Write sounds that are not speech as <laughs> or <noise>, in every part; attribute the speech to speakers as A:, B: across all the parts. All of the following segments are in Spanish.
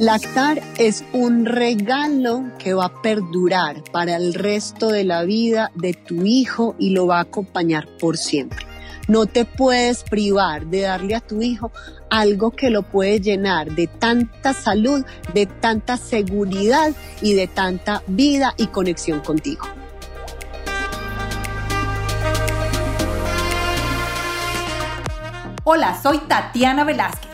A: Lactar es un regalo que va a perdurar para el resto de la vida de tu hijo y lo va a acompañar por siempre. No te puedes privar de darle a tu hijo algo que lo puede llenar de tanta salud, de tanta seguridad y de tanta vida y conexión contigo.
B: Hola, soy Tatiana Velázquez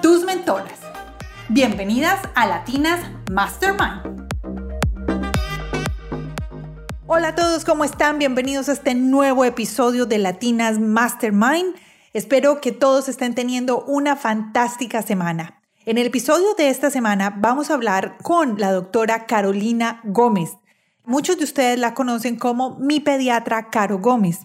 B: tus mentoras. Bienvenidas a Latinas Mastermind. Hola a todos, ¿cómo están? Bienvenidos a este nuevo episodio de Latinas Mastermind. Espero que todos estén teniendo una fantástica semana. En el episodio de esta semana vamos a hablar con la doctora Carolina Gómez. Muchos de ustedes la conocen como mi pediatra Caro Gómez.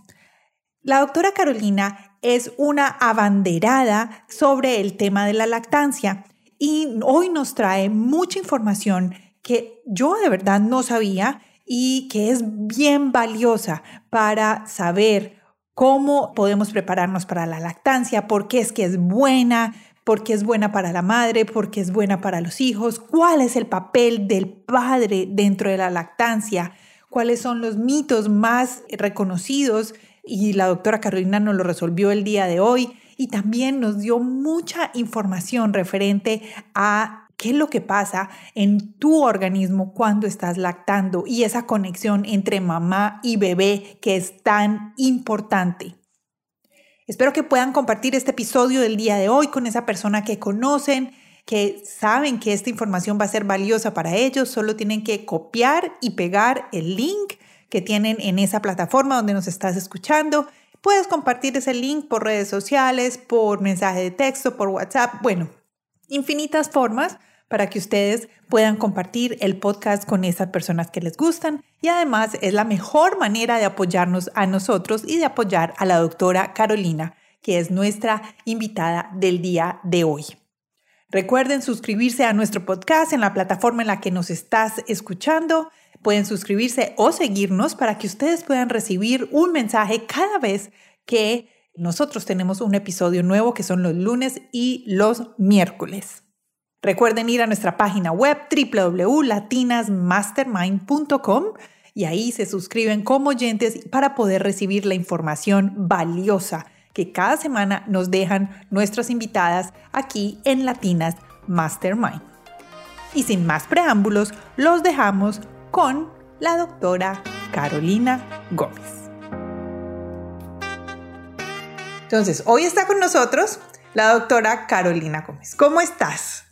B: La doctora Carolina es una abanderada sobre el tema de la lactancia. Y hoy nos trae mucha información que yo de verdad no sabía y que es bien valiosa para saber cómo podemos prepararnos para la lactancia, por qué es que es buena, por qué es buena para la madre, por qué es buena para los hijos, cuál es el papel del padre dentro de la lactancia, cuáles son los mitos más reconocidos y la doctora Carolina nos lo resolvió el día de hoy y también nos dio mucha información referente a qué es lo que pasa en tu organismo cuando estás lactando y esa conexión entre mamá y bebé que es tan importante. Espero que puedan compartir este episodio del día de hoy con esa persona que conocen, que saben que esta información va a ser valiosa para ellos. Solo tienen que copiar y pegar el link que tienen en esa plataforma donde nos estás escuchando. Puedes compartir ese link por redes sociales, por mensaje de texto, por WhatsApp, bueno, infinitas formas para que ustedes puedan compartir el podcast con esas personas que les gustan y además es la mejor manera de apoyarnos a nosotros y de apoyar a la doctora Carolina, que es nuestra invitada del día de hoy. Recuerden suscribirse a nuestro podcast en la plataforma en la que nos estás escuchando Pueden suscribirse o seguirnos para que ustedes puedan recibir un mensaje cada vez que nosotros tenemos un episodio nuevo que son los lunes y los miércoles. Recuerden ir a nuestra página web www.latinasmastermind.com y ahí se suscriben como oyentes para poder recibir la información valiosa que cada semana nos dejan nuestras invitadas aquí en Latinas Mastermind. Y sin más preámbulos, los dejamos con la doctora Carolina Gómez. Entonces, hoy está con nosotros la doctora Carolina Gómez. ¿Cómo estás?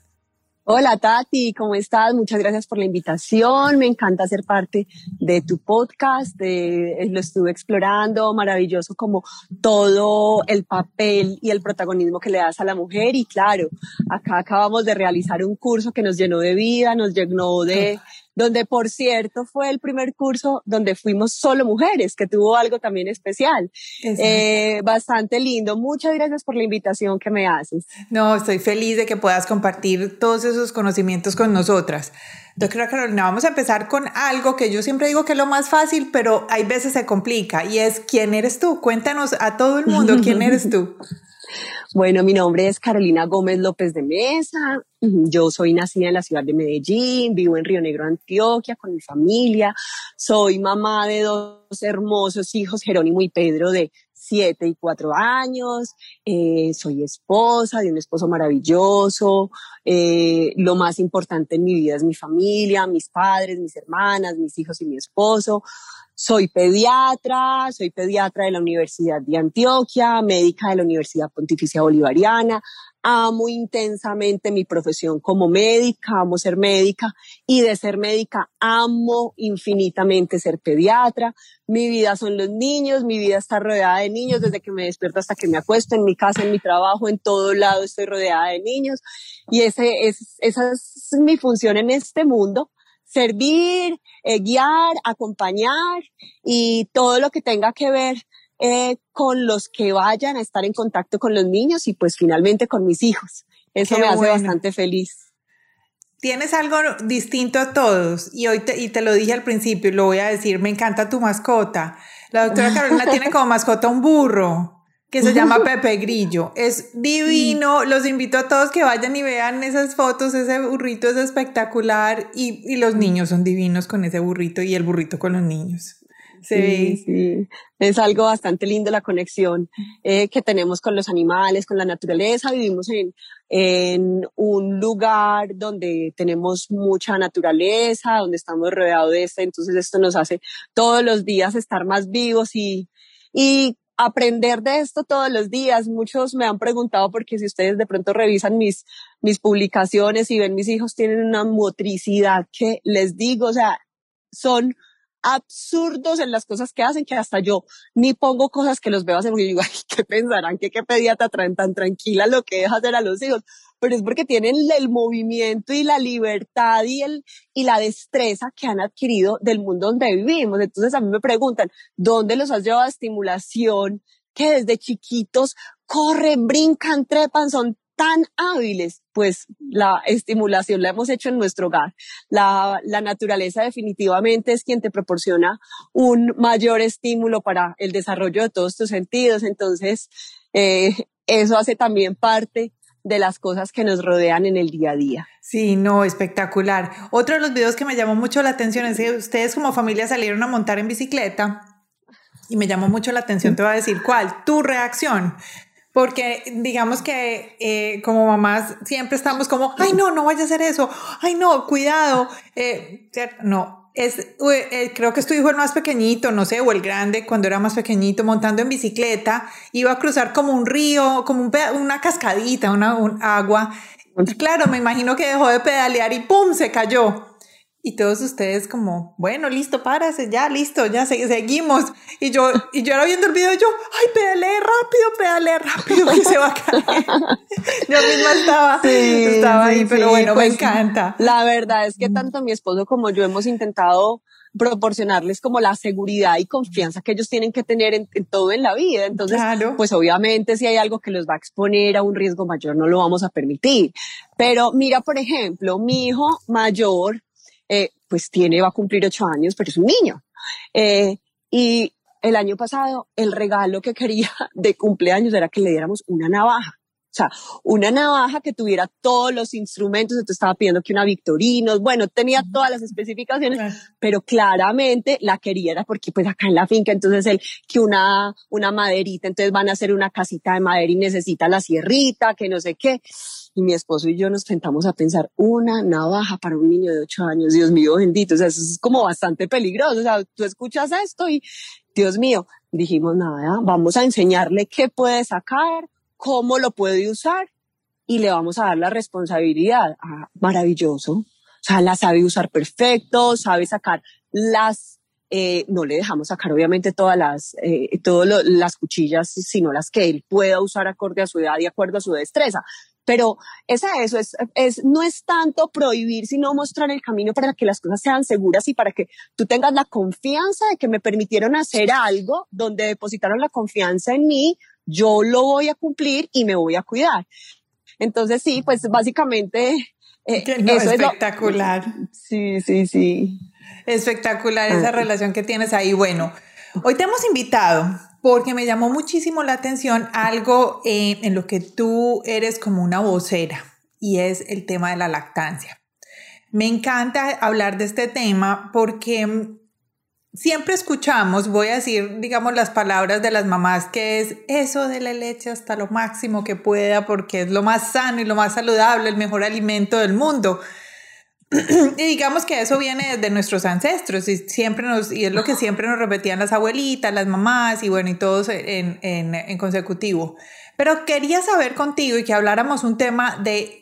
A: Hola Tati, ¿cómo estás? Muchas gracias por la invitación. Me encanta ser parte de tu podcast. lo estuve explorando, maravilloso como todo el papel y el protagonismo que le das a la mujer. Y claro, acá acabamos de realizar un curso que nos llenó de vida, nos llenó de, donde por cierto fue el primer curso donde fuimos solo mujeres, que tuvo algo también especial. Eh, bastante lindo. Muchas gracias por la invitación que me haces.
B: No, estoy feliz de que puedas compartir todos esos conocimientos con nosotras. Doctora Carolina, vamos a empezar con algo que yo siempre digo que es lo más fácil, pero hay veces se complica y es ¿quién eres tú? Cuéntanos a todo el mundo quién eres tú. <laughs>
A: Bueno, mi nombre es Carolina Gómez López de Mesa. Yo soy nacida en la ciudad de Medellín, vivo en Río Negro, Antioquia, con mi familia. Soy mamá de dos hermosos hijos, Jerónimo y Pedro, de siete y cuatro años. Eh, soy esposa de un esposo maravilloso. Eh, lo más importante en mi vida es mi familia, mis padres, mis hermanas, mis hijos y mi esposo. Soy pediatra, soy pediatra de la Universidad de Antioquia, médica de la Universidad Pontificia Bolivariana. Amo intensamente mi profesión como médica, amo ser médica y de ser médica amo infinitamente ser pediatra. Mi vida son los niños, mi vida está rodeada de niños desde que me despierto hasta que me acuesto en mi casa, en mi trabajo, en todo lado estoy rodeada de niños y ese es, esa es mi función en este mundo servir, eh, guiar, acompañar y todo lo que tenga que ver eh, con los que vayan a estar en contacto con los niños y pues finalmente con mis hijos. Eso me hace bastante feliz.
B: Tienes algo distinto a todos y hoy te, y te lo dije al principio y lo voy a decir, me encanta tu mascota. La doctora <laughs> Carolina tiene como mascota un burro que se llama <laughs> Pepe Grillo. Es divino. Los invito a todos que vayan y vean esas fotos. Ese burrito es espectacular y, y los niños son divinos con ese burrito y el burrito con los niños.
A: Sí, sí, es algo bastante lindo la conexión eh, que tenemos con los animales, con la naturaleza. Vivimos en, en un lugar donde tenemos mucha naturaleza, donde estamos rodeados de esto, entonces esto nos hace todos los días estar más vivos y, y aprender de esto todos los días. Muchos me han preguntado porque si ustedes de pronto revisan mis, mis publicaciones y ven mis hijos tienen una motricidad que les digo, o sea, son absurdos en las cosas que hacen que hasta yo ni pongo cosas que los veo hacer porque digo, <laughs> ay, ¿qué pensarán? ¿Qué, qué pediatra traen tan tranquila lo que deja hacer a los hijos? Pero es porque tienen el movimiento y la libertad y, el, y la destreza que han adquirido del mundo donde vivimos. Entonces a mí me preguntan, ¿dónde los has llevado a estimulación? que desde chiquitos corren, brincan, trepan, son tan hábiles, pues la estimulación la hemos hecho en nuestro hogar. La, la naturaleza definitivamente es quien te proporciona un mayor estímulo para el desarrollo de todos tus sentidos. Entonces, eh, eso hace también parte de las cosas que nos rodean en el día a día.
B: Sí, no, espectacular. Otro de los videos que me llamó mucho la atención es que ustedes como familia salieron a montar en bicicleta y me llamó mucho la atención, te voy a decir cuál, tu reacción. Porque digamos que eh, como mamás siempre estamos como, ay no, no vaya a hacer eso, ay no, cuidado. Eh, no, es, eh, creo que es tu hijo el más pequeñito, no sé, o el grande, cuando era más pequeñito, montando en bicicleta, iba a cruzar como un río, como un, una cascadita, una un agua. Claro, me imagino que dejó de pedalear y ¡pum! se cayó. Y todos ustedes como, bueno, listo, párase, ya, listo, ya seguimos. Y yo, y yo ahora viendo el video, yo, ay, pedale rápido, pedale rápido, que se va a caer. <laughs> yo misma estaba, estaba ahí, pero bueno, me pues, encanta.
A: La verdad es que tanto mi esposo como yo hemos intentado proporcionarles como la seguridad y confianza que ellos tienen que tener en, todo en la vida. Entonces, pues obviamente si hay algo que los va a exponer a un riesgo mayor, no lo vamos a permitir. Pero mira, por ejemplo, mi hijo mayor, eh, pues tiene, va a cumplir ocho años, pero es un niño. Eh, y el año pasado, el regalo que quería <laughs> de cumpleaños era que le diéramos una navaja. O sea, una navaja que tuviera todos los instrumentos, entonces estaba pidiendo que una Victorino, bueno, tenía todas las especificaciones, pero claramente la quería era porque pues acá en la finca, entonces él, que una, una maderita, entonces van a hacer una casita de madera y necesita la sierrita, que no sé qué. Y mi esposo y yo nos sentamos a pensar, una navaja para un niño de ocho años, Dios mío bendito, o sea, eso es como bastante peligroso, o sea, tú escuchas esto y, Dios mío, dijimos, nada, vamos a enseñarle qué puede sacar, cómo lo puede usar y le vamos a dar la responsabilidad. Ah, maravilloso. O sea, la sabe usar perfecto, sabe sacar las, eh, no le dejamos sacar obviamente todas las, eh, todas las cuchillas, sino las que él pueda usar acorde a su edad y acuerdo a su destreza. Pero es eso, es, es, no es tanto prohibir, sino mostrar el camino para que las cosas sean seguras y para que tú tengas la confianza de que me permitieron hacer algo donde depositaron la confianza en mí, yo lo voy a cumplir y me voy a cuidar. Entonces sí, pues básicamente
B: eh, eso espectacular.
A: sí, sí, sí.
B: Espectacular esa ah. relación que tienes ahí. Bueno, hoy te hemos invitado porque me llamó muchísimo la atención algo eh, en lo que tú eres como una vocera y es el tema de la lactancia. Me encanta hablar de este tema porque siempre escuchamos, voy a decir, digamos, las palabras de las mamás, que es eso de la leche hasta lo máximo que pueda, porque es lo más sano y lo más saludable, el mejor alimento del mundo. <clears throat> y digamos que eso viene de nuestros ancestros y siempre nos, y es lo que siempre nos repetían las abuelitas, las mamás y bueno, y todos en, en, en consecutivo. Pero quería saber contigo y que habláramos un tema de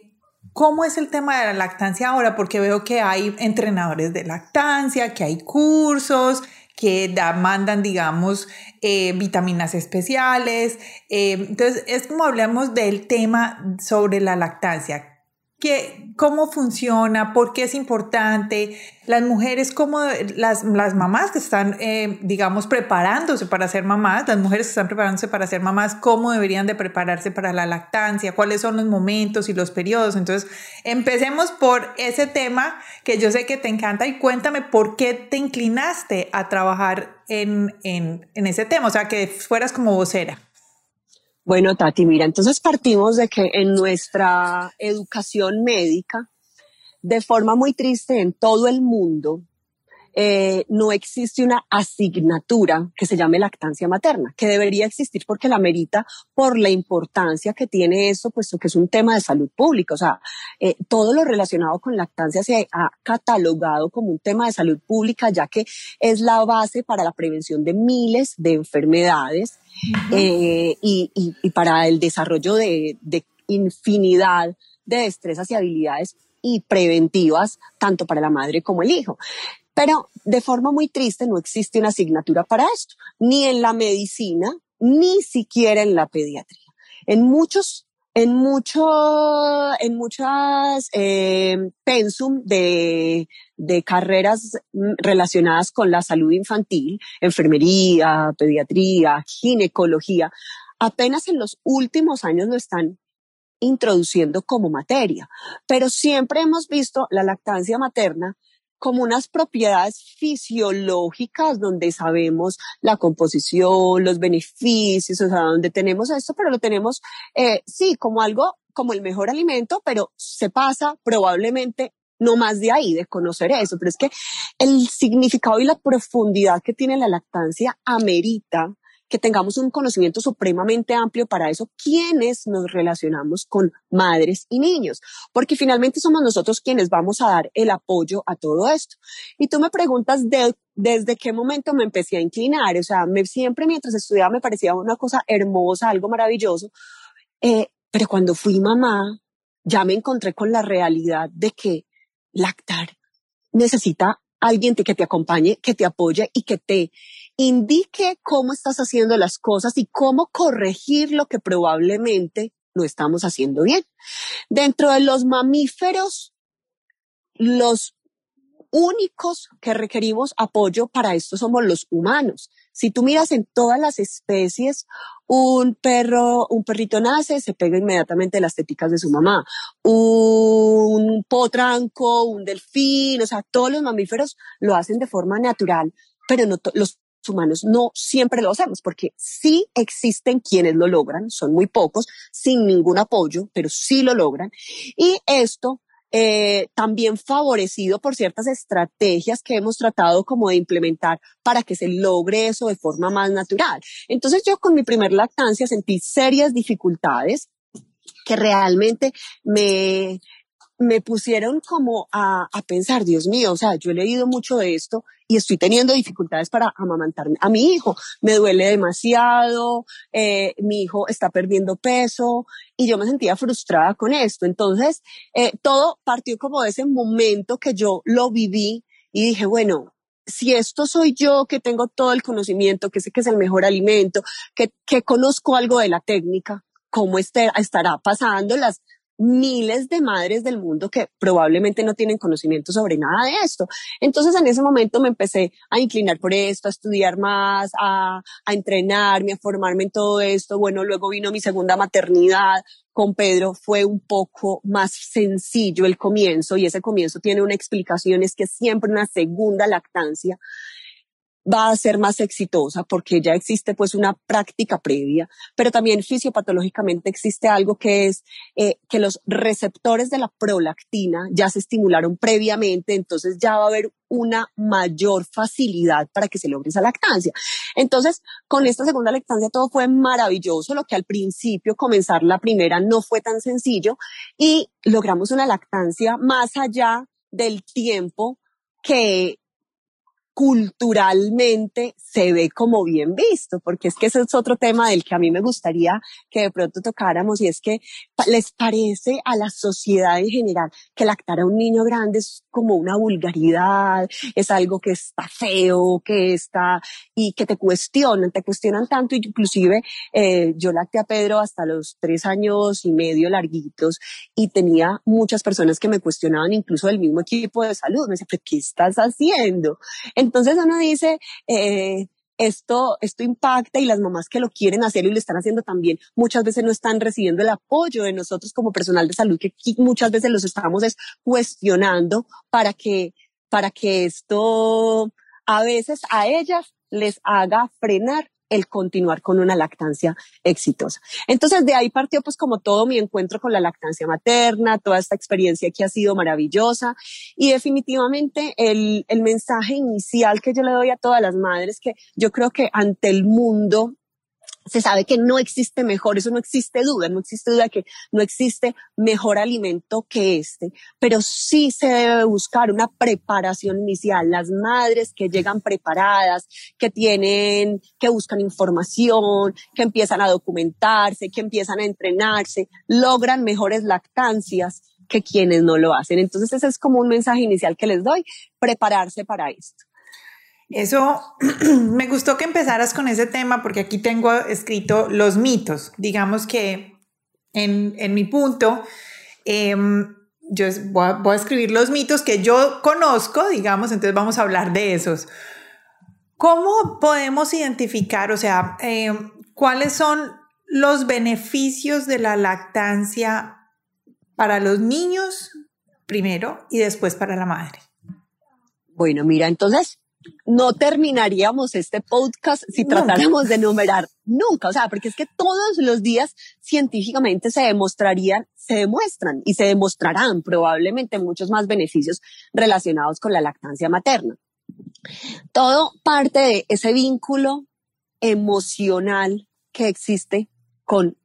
B: ¿Cómo es el tema de la lactancia ahora? Porque veo que hay entrenadores de lactancia, que hay cursos, que mandan, digamos, eh, vitaminas especiales. Eh, entonces, es como hablamos del tema sobre la lactancia que, cómo funciona, por qué es importante, las mujeres, cómo las, las mamás que están, eh, digamos, preparándose para ser mamás, las mujeres que están preparándose para ser mamás, cómo deberían de prepararse para la lactancia, cuáles son los momentos y los periodos. Entonces, empecemos por ese tema que yo sé que te encanta y cuéntame por qué te inclinaste a trabajar en, en, en ese tema, o sea, que fueras como vocera.
A: Bueno, Tati, mira, entonces partimos de que en nuestra educación médica, de forma muy triste en todo el mundo, eh, no existe una asignatura que se llame lactancia materna, que debería existir porque la merita por la importancia que tiene eso, puesto que es un tema de salud pública. O sea, eh, todo lo relacionado con lactancia se ha catalogado como un tema de salud pública, ya que es la base para la prevención de miles de enfermedades eh, y, para el desarrollo de, de infinidad de destrezas y habilidades y preventivas tanto para la madre como el hijo. Pero de forma muy triste no existe una asignatura para esto, ni en la medicina, ni siquiera en la pediatría. En muchos en mucho, en muchas eh, pensum de, de carreras relacionadas con la salud infantil, enfermería, pediatría, ginecología, apenas en los últimos años lo están introduciendo como materia, pero siempre hemos visto la lactancia materna como unas propiedades fisiológicas donde sabemos la composición, los beneficios, o sea, donde tenemos esto, pero lo tenemos, eh, sí, como algo, como el mejor alimento, pero se pasa probablemente no más de ahí, de conocer eso, pero es que el significado y la profundidad que tiene la lactancia amerita que tengamos un conocimiento supremamente amplio para eso, quienes nos relacionamos con madres y niños, porque finalmente somos nosotros quienes vamos a dar el apoyo a todo esto. Y tú me preguntas de, desde qué momento me empecé a inclinar, o sea, siempre mientras estudiaba me parecía una cosa hermosa, algo maravilloso, eh, pero cuando fui mamá, ya me encontré con la realidad de que lactar necesita alguien que te acompañe, que te apoye y que te indique cómo estás haciendo las cosas y cómo corregir lo que probablemente no estamos haciendo bien. Dentro de los mamíferos, los únicos que requerimos apoyo para esto somos los humanos. Si tú miras en todas las especies, un perro, un perrito nace, se pega inmediatamente las teticas de su mamá. Un potranco, un delfín, o sea, todos los mamíferos lo hacen de forma natural, pero no los humanos no siempre lo hacemos, porque sí existen quienes lo logran, son muy pocos, sin ningún apoyo, pero sí lo logran. Y esto eh, también favorecido por ciertas estrategias que hemos tratado como de implementar para que se logre eso de forma más natural. Entonces yo con mi primer lactancia sentí serias dificultades que realmente me, me pusieron como a, a, pensar, Dios mío, o sea, yo he leído mucho de esto y estoy teniendo dificultades para amamantarme a mi hijo. Me duele demasiado, eh, mi hijo está perdiendo peso y yo me sentía frustrada con esto. Entonces, eh, todo partió como de ese momento que yo lo viví y dije, bueno, si esto soy yo que tengo todo el conocimiento, que sé que es el mejor alimento, que, que conozco algo de la técnica, ¿cómo este, estará pasando las miles de madres del mundo que probablemente no tienen conocimiento sobre nada de esto. Entonces en ese momento me empecé a inclinar por esto, a estudiar más, a, a entrenarme, a formarme en todo esto. Bueno, luego vino mi segunda maternidad con Pedro, fue un poco más sencillo el comienzo y ese comienzo tiene una explicación, es que siempre una segunda lactancia va a ser más exitosa porque ya existe pues una práctica previa, pero también fisiopatológicamente existe algo que es eh, que los receptores de la prolactina ya se estimularon previamente, entonces ya va a haber una mayor facilidad para que se logre esa lactancia. Entonces, con esta segunda lactancia todo fue maravilloso, lo que al principio comenzar la primera no fue tan sencillo y logramos una lactancia más allá del tiempo que culturalmente se ve como bien visto, porque es que ese es otro tema del que a mí me gustaría que de pronto tocáramos y es que les parece a la sociedad en general que lactar a un niño grande es como una vulgaridad, es algo que está feo, que está y que te cuestionan, te cuestionan tanto, inclusive eh, yo lacté a Pedro hasta los tres años y medio larguitos y tenía muchas personas que me cuestionaban, incluso del mismo equipo de salud, me decían, ¿qué estás haciendo? Entonces uno dice, eh, esto, esto impacta y las mamás que lo quieren hacer y lo están haciendo también muchas veces no están recibiendo el apoyo de nosotros como personal de salud que muchas veces los estamos cuestionando para que, para que esto a veces a ellas les haga frenar el continuar con una lactancia exitosa. Entonces de ahí partió pues como todo mi encuentro con la lactancia materna, toda esta experiencia que ha sido maravillosa y definitivamente el, el mensaje inicial que yo le doy a todas las madres que yo creo que ante el mundo se sabe que no existe mejor, eso no existe duda, no existe duda que no existe mejor alimento que este, pero sí se debe buscar una preparación inicial. Las madres que llegan preparadas, que tienen, que buscan información, que empiezan a documentarse, que empiezan a entrenarse, logran mejores lactancias que quienes no lo hacen. Entonces ese es como un mensaje inicial que les doy, prepararse para esto.
B: Eso <clears throat> me gustó que empezaras con ese tema porque aquí tengo escrito los mitos. Digamos que en, en mi punto, em, yo voy a, escribir los mitos que yo conozco, digamos, entonces vamos a hablar de esos. ¿Cómo podemos identificar, o sea, em, cuáles son los beneficios de la lactancia para los niños primero y después para la madre?
A: Bueno, mira, entonces no terminaríamos este podcast si tratáramos de numerar nunca, o sea, porque es que todos los días científicamente se demostrarían, se demuestran y se demostrarán probablemente muchos más beneficios relacionados con la lactancia materna. Todo parte de ese vínculo emocional que existe con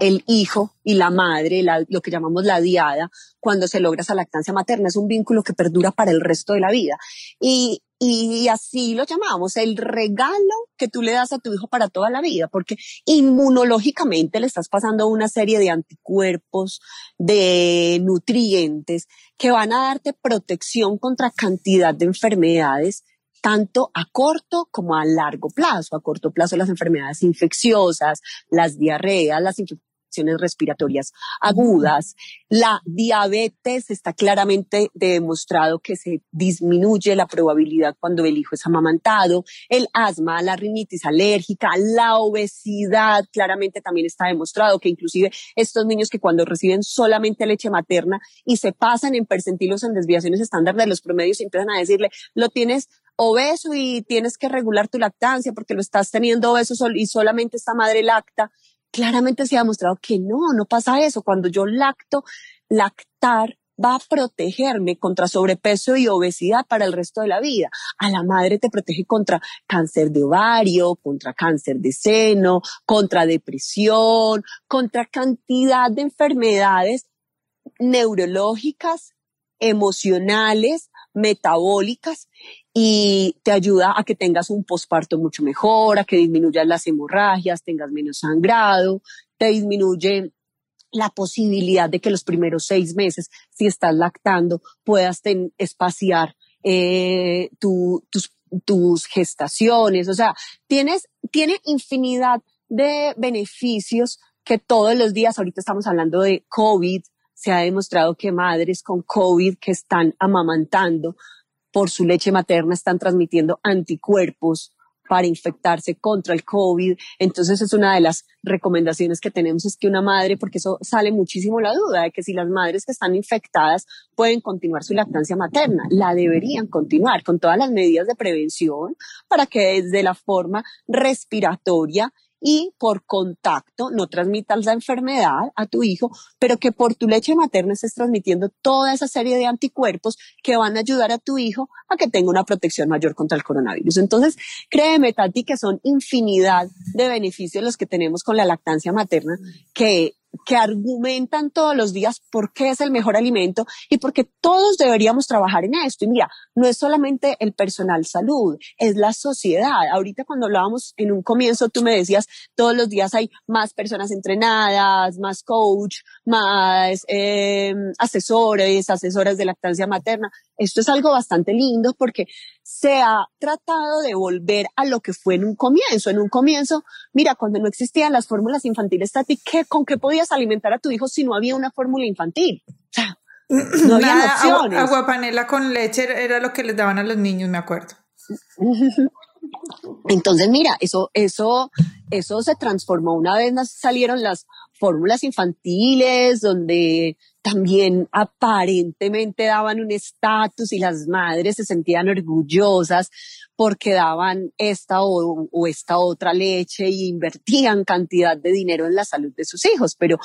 A: el hijo y la madre, lo que llamamos la diada, cuando se logra esa lactancia materna, es un vínculo que perdura para el resto de la vida. Y y así lo llamamos, el regalo que tú le das a tu hijo para toda la vida, porque inmunológicamente le estás pasando una serie de anticuerpos, de nutrientes que van a darte protección contra cantidad de enfermedades tanto a corto como a largo plazo. A corto plazo las enfermedades infecciosas, las diarreas, las infecciones respiratorias agudas. La diabetes está claramente demostrado que se disminuye la probabilidad cuando el hijo es amamantado. El asma, la rinitis alérgica, la obesidad, claramente también está demostrado que inclusive estos niños que cuando reciben solamente leche materna y se pasan en percentilos en desviaciones estándar de los promedios, empiezan a decirle, lo tienes obeso y tienes que regular tu lactancia porque lo estás teniendo obeso y solamente esta madre lacta claramente se ha demostrado que no, no pasa eso. Cuando yo lacto, lactar va a protegerme contra sobrepeso y obesidad para el resto de la vida. A la madre te protege contra cáncer de ovario, contra cáncer de seno, contra depresión, contra cantidad de enfermedades neurológicas, emocionales, metabólicas y te ayuda a que tengas un posparto mucho mejor, a que disminuyas las hemorragias, tengas menos sangrado, te disminuye la posibilidad de que los primeros seis meses, si estás lactando, puedas espaciar eh, tus, tus gestaciones. O sea, tienes, tiene infinidad de beneficios que todos los días, ahorita estamos hablando de COVID, se ha demostrado que madres con COVID que están amamantando por su leche materna están transmitiendo anticuerpos para infectarse contra el COVID. Entonces es una de las recomendaciones que tenemos es que una madre, porque eso sale muchísimo la duda de que si las madres que están infectadas pueden continuar su lactancia materna, la deberían continuar con todas las medidas de prevención para que desde la forma respiratoria y por contacto no transmitas la enfermedad a tu hijo, pero que por tu leche materna estés transmitiendo toda esa serie de anticuerpos que van a ayudar a tu hijo a que tenga una protección mayor contra el coronavirus. Entonces, créeme, Tati, que son infinidad de beneficios los que tenemos con la lactancia materna, que que argumentan todos los días por qué es el mejor alimento y porque todos deberíamos trabajar en esto. Y mira, no es solamente el personal salud, es la sociedad. Ahorita cuando hablábamos en un comienzo, tú me decías, todos los días hay más personas entrenadas, más coach, más eh, asesores, asesoras de lactancia materna. Esto es algo bastante lindo porque se ha tratado de volver a lo que fue en un comienzo. En un comienzo, mira, cuando no existían las fórmulas infantiles, Tati, ¿qué, ¿con qué podías alimentar a tu hijo si no había una fórmula infantil? O sea, no había opciones.
B: Agua, agua panela con leche era lo que les daban a los niños, me acuerdo. <laughs>
A: Entonces, mira, eso, eso, eso se transformó. Una vez salieron las fórmulas infantiles, donde también aparentemente daban un estatus y las madres se sentían orgullosas porque daban esta o, esta otra leche e invertían cantidad de dinero en la salud de sus hijos. Pero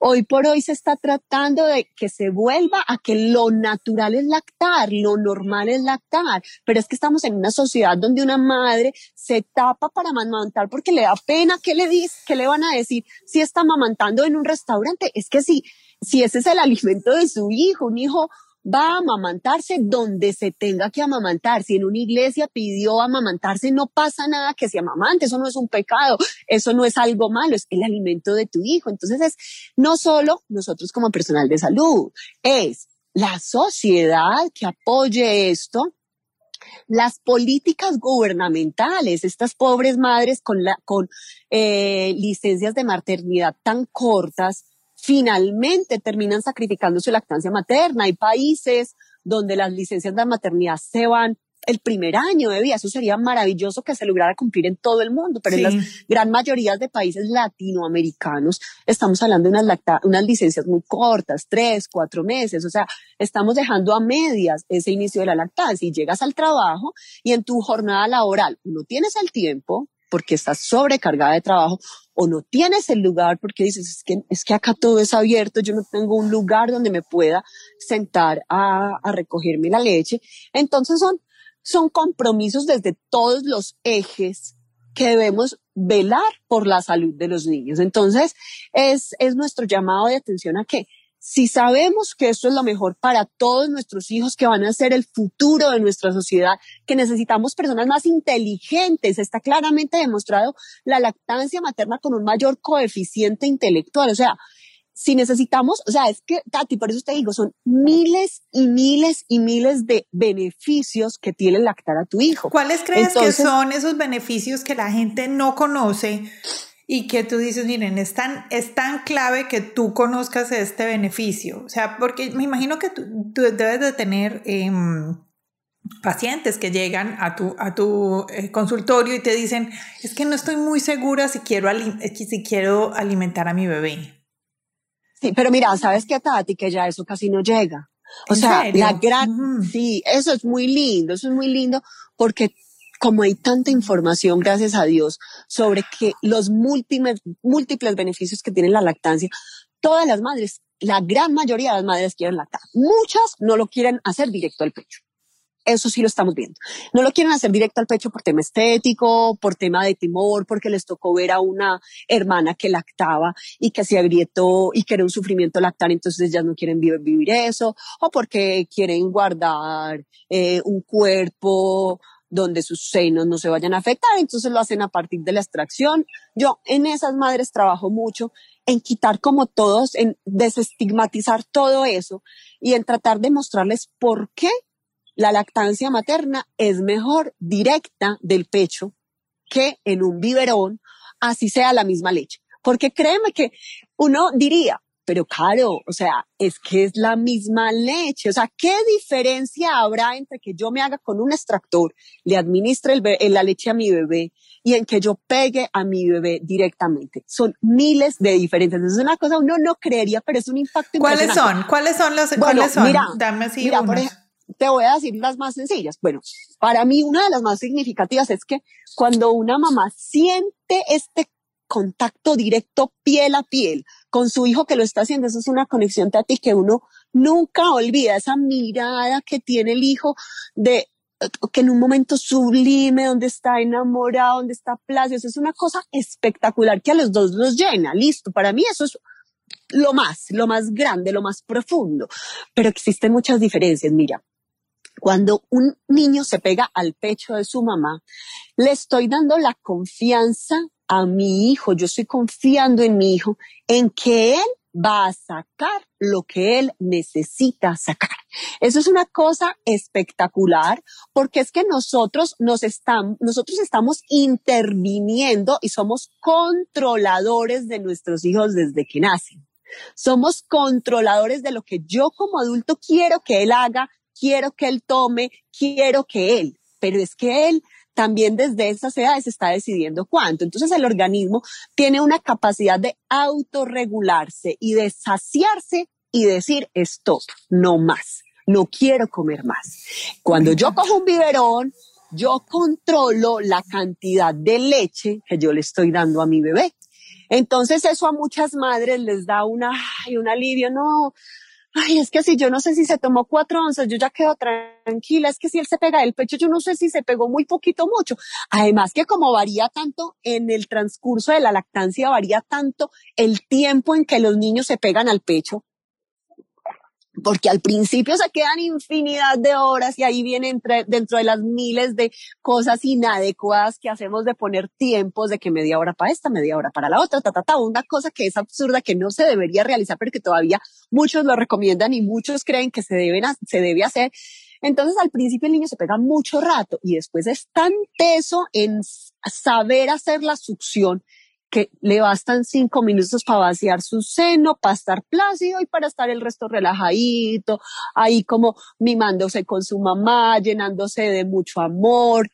A: hoy por hoy se está tratando de que se vuelva a que lo natural es lactar, lo normal es lactar. Pero es que estamos en una sociedad donde una madre se tapa para amamantar porque le da pena. ¿Qué le dice? ¿Qué le van a decir si está en un restaurante? Es que si, si ese es el alimento de su hijo, un hijo va a amamantarse donde se tenga que amamantar. Si en una iglesia pidió amamantarse, no pasa nada que se amamante, eso no es un pecado, eso no es algo malo, es el alimento de tu hijo. Entonces es no solo nosotros como personal de salud, es la sociedad que apoye esto, las políticas gubernamentales, estas pobres madres con, con eh, licencias de maternidad tan cortas, finalmente terminan sacrificando su lactancia materna. Hay países donde las licencias de maternidad se van el primer año de vida. Eso sería maravilloso que se lograra cumplir en todo el mundo, pero en las gran mayorías de países latinoamericanos estamos hablando de unas, unas licencias muy cortas, tres, cuatro meses. O sea, estamos dejando a medias ese inicio de la lactancia y llegas al trabajo y en tu jornada laboral no tienes el tiempo porque estás sobrecargada de trabajo o no tienes el lugar porque dices, es que, es que acá todo es abierto, yo no tengo un lugar donde me pueda sentar a, a recogerme la leche. Entonces son, son compromisos desde todos los ejes que debemos velar por la salud de los niños. Entonces, es, es nuestro llamado de atención a que si sabemos que esto es lo mejor para todos nuestros hijos que van a ser el futuro de nuestra sociedad, que necesitamos personas más inteligentes, está claramente demostrado la lactancia materna con un mayor coeficiente intelectual. O sea, si necesitamos, o sea, es que, Tati, por eso te digo, son miles y miles y miles de beneficios que tiene lactar a tu hijo.
B: ¿Cuáles crees que son esos beneficios que la gente no conoce y que tú dices, miren, es tan, es tan clave que tú conozcas este beneficio. O sea, porque me imagino que tú, debes de tener em, pacientes que llegan a tu, a tu eh, consultorio y te dicen, es que no estoy muy segura si quiero, eh, si quiero alimentar a mi bebé.
A: Sí, pero mira, ¿sabes qué, Tati? Que ya eso casi no llega. O sea, la gran, sí, eso es muy lindo, eso es muy lindo porque como hay tanta información, gracias a Dios, sobre que los múltiples, múltiples beneficios que tiene la lactancia, todas las madres, la gran mayoría de las madres quieren lactar. Muchas no lo quieren hacer directo al pecho. Eso sí lo estamos viendo. No lo quieren hacer directo al pecho por tema estético, por tema de temor, porque les tocó ver a una hermana que lactaba y que se agrietó y que era un sufrimiento lactar, entonces ya no quieren vivir, vivir eso, o porque quieren guardar eh, un cuerpo donde sus senos no se vayan a afectar, entonces lo hacen a partir de la extracción. Yo en esas madres trabajo mucho en quitar como todos, en desestigmatizar todo eso y en tratar de mostrarles por qué la lactancia materna es mejor directa del pecho que en un biberón, así sea la misma leche. Porque créeme que uno diría, pero claro, o sea, es que es la misma leche. O sea, ¿qué diferencia habrá entre que yo me haga con un extractor, le administre el la leche a mi bebé y en que yo pegue a mi bebé directamente? Son miles de diferencias. Es una cosa uno no creería, pero es un impacto
B: ¿Cuáles son? ¿Cuáles son los? ¿cuáles son?
A: Mira, Dame así mira, por ejemplo, te voy a decir las más sencillas. Bueno, para mí una de las más significativas es que cuando una mamá siente este contacto directo piel a piel con su hijo que lo está haciendo. Eso es una conexión ti que uno nunca olvida, esa mirada que tiene el hijo de que en un momento sublime, donde está enamorado, donde está plácido, eso es una cosa espectacular que a los dos los llena. Listo, para mí eso es lo más, lo más grande, lo más profundo. Pero existen muchas diferencias. Mira, cuando un niño se pega al pecho de su mamá, le estoy dando la confianza a mi hijo, yo estoy confiando en mi hijo, en que él va a sacar lo que él necesita sacar. Eso es una cosa espectacular porque es que nosotros nos estamos, nosotros estamos interviniendo y somos controladores de nuestros hijos desde que nacen. Somos controladores de lo que yo como adulto quiero que él haga, quiero que él tome, quiero que él, pero es que él también desde esas edades está decidiendo cuánto. Entonces el organismo tiene una capacidad de autorregularse y de saciarse y decir stop, no más, no quiero comer más. Cuando yo cojo un biberón, yo controlo la cantidad de leche que yo le estoy dando a mi bebé. Entonces eso a muchas madres les da una, un alivio, no, ay, es que si yo no sé si se tomó cuatro onzas, yo ya quedo tranquila, es que si él se pega el pecho, yo no sé si se pegó muy poquito mucho. Además que como varía tanto en el transcurso de la lactancia, varía tanto el tiempo en que los niños se pegan al pecho, porque al principio se quedan infinidad de horas y ahí viene entre, dentro de las miles de cosas inadecuadas que hacemos de poner tiempos de que media hora para esta, media hora para la otra, ta, ta, ta, una cosa que es absurda, que no se debería realizar, pero que todavía muchos lo recomiendan y muchos creen que se, deben, se debe hacer. Entonces al principio el niño se pega mucho rato y después es tan teso en saber hacer la succión que le bastan cinco minutos para vaciar su seno, para estar plácido y para estar el resto relajadito, ahí como mimándose con su mamá, llenándose de mucho amor,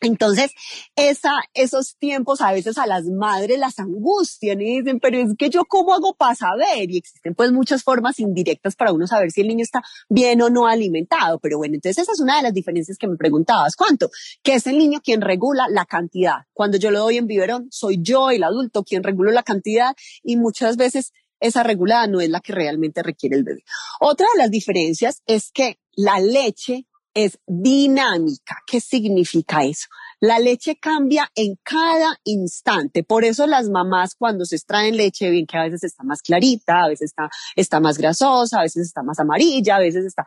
A: entonces, esa, esos tiempos a veces a las madres las angustian y dicen, pero es que yo cómo hago para saber? Y existen pues muchas formas indirectas para uno saber si el niño está bien o no alimentado. Pero bueno, entonces esa es una de las diferencias que me preguntabas. ¿Cuánto? Que es el niño quien regula la cantidad. Cuando yo lo doy en biberón, soy yo, el adulto, quien regula la cantidad y muchas veces esa regulada no es la que realmente requiere el bebé. Otra de las diferencias es que la leche es dinámica. ¿Qué significa eso? La leche cambia en cada instante. Por eso las mamás cuando se extraen leche, bien que a veces está más clarita, a veces está, está más grasosa, a veces está más amarilla, a veces está...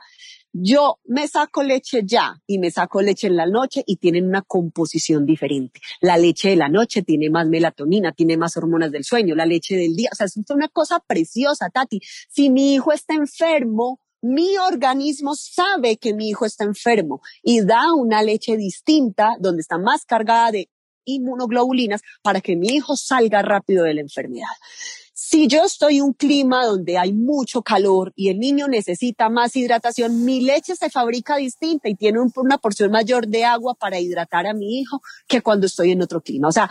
A: Yo me saco leche ya y me saco leche en la noche y tienen una composición diferente. La leche de la noche tiene más melatonina, tiene más hormonas del sueño, la leche del día, o sea, es una cosa preciosa, Tati. Si mi hijo está enfermo, mi organismo sabe que mi hijo está enfermo y da una leche distinta donde está más cargada de inmunoglobulinas para que mi hijo salga rápido de la enfermedad. Si yo estoy en un clima donde hay mucho calor y el niño necesita más hidratación, mi leche se fabrica distinta y tiene una porción mayor de agua para hidratar a mi hijo que cuando estoy en otro clima. O sea,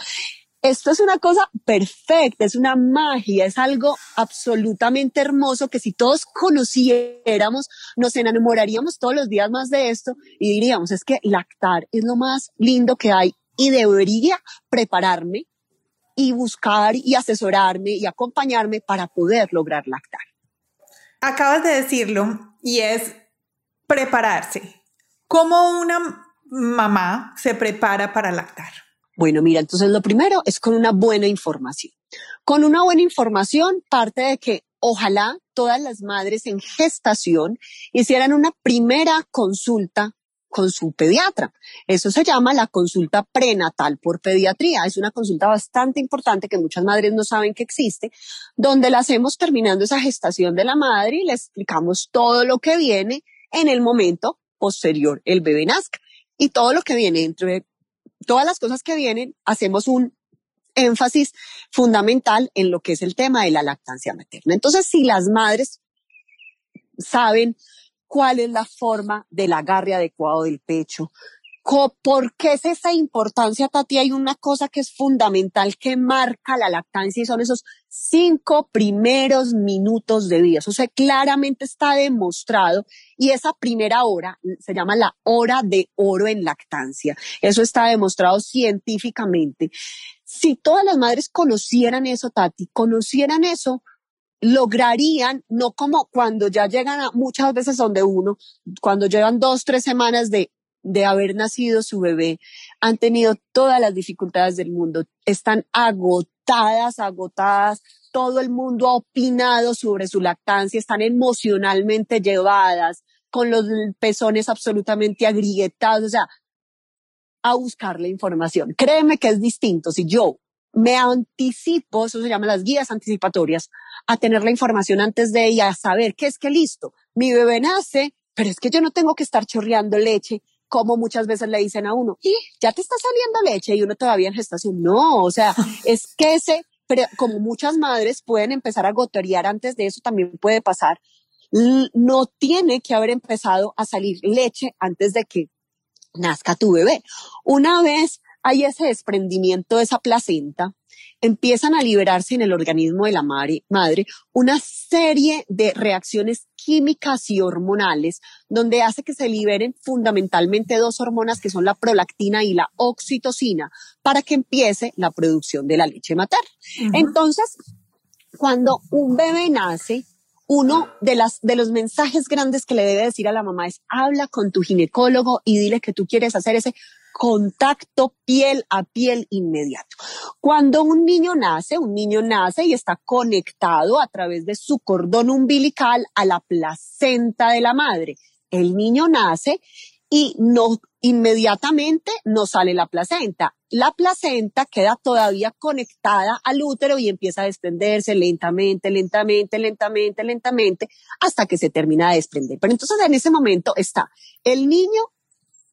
A: esto es una cosa perfecta, es una magia, es algo absolutamente hermoso que si todos conociéramos, nos enamoraríamos todos los días más de esto y diríamos, es que lactar es lo más lindo que hay y debería prepararme y buscar y asesorarme y acompañarme para poder lograr lactar.
B: Acabas de decirlo y es prepararse. ¿Cómo una mamá se prepara para lactar?
A: Bueno, mira, entonces lo primero es con una buena información. Con una buena información parte de que ojalá todas las madres en gestación hicieran una primera consulta con su pediatra. Eso se llama la consulta prenatal por pediatría. Es una consulta bastante importante que muchas madres no saben que existe, donde la hacemos terminando esa gestación de la madre y le explicamos todo lo que viene en el momento posterior el bebé nazca y todo lo que viene entre todas las cosas que vienen, hacemos un énfasis fundamental en lo que es el tema de la lactancia materna. Entonces, si las madres saben cuál es la forma del agarre adecuado del pecho, ¿Por qué es esa importancia, Tati? Hay una cosa que es fundamental que marca la lactancia y son esos cinco primeros minutos de vida. Eso se claramente está demostrado y esa primera hora se llama la hora de oro en lactancia. Eso está demostrado científicamente. Si todas las madres conocieran eso, Tati, conocieran eso, lograrían, no como cuando ya llegan a muchas veces donde uno, cuando llevan dos, tres semanas de de haber nacido su bebé han tenido todas las dificultades del mundo, están agotadas, agotadas, todo el mundo ha opinado sobre su lactancia, están emocionalmente llevadas, con los pezones absolutamente agriegados, o sea, a buscar la información. Créeme que es distinto. Si yo me anticipo, eso se llama las guías anticipatorias, a tener la información antes de ella, a saber que es que listo, mi bebé nace, pero es que yo no tengo que estar chorreando leche, como muchas veces le dicen a uno, y ya te está saliendo leche y uno todavía en gestación. No, o sea, <laughs> es que ese, pero como muchas madres pueden empezar a gotear antes de eso, también puede pasar. No tiene que haber empezado a salir leche antes de que nazca tu bebé. Una vez hay ese desprendimiento de esa placenta, empiezan a liberarse en el organismo de la madre, madre una serie de reacciones químicas y hormonales, donde hace que se liberen fundamentalmente dos hormonas que son la prolactina y la oxitocina, para que empiece la producción de la leche materna. Entonces, cuando un bebé nace, uno de, las, de los mensajes grandes que le debe decir a la mamá es habla con tu ginecólogo y dile que tú quieres hacer ese contacto piel a piel inmediato. Cuando un niño nace, un niño nace y está conectado a través de su cordón umbilical a la placenta de la madre. El niño nace y no inmediatamente no sale la placenta. La placenta queda todavía conectada al útero y empieza a desprenderse lentamente, lentamente, lentamente, lentamente, hasta que se termina de desprender. Pero entonces en ese momento está el niño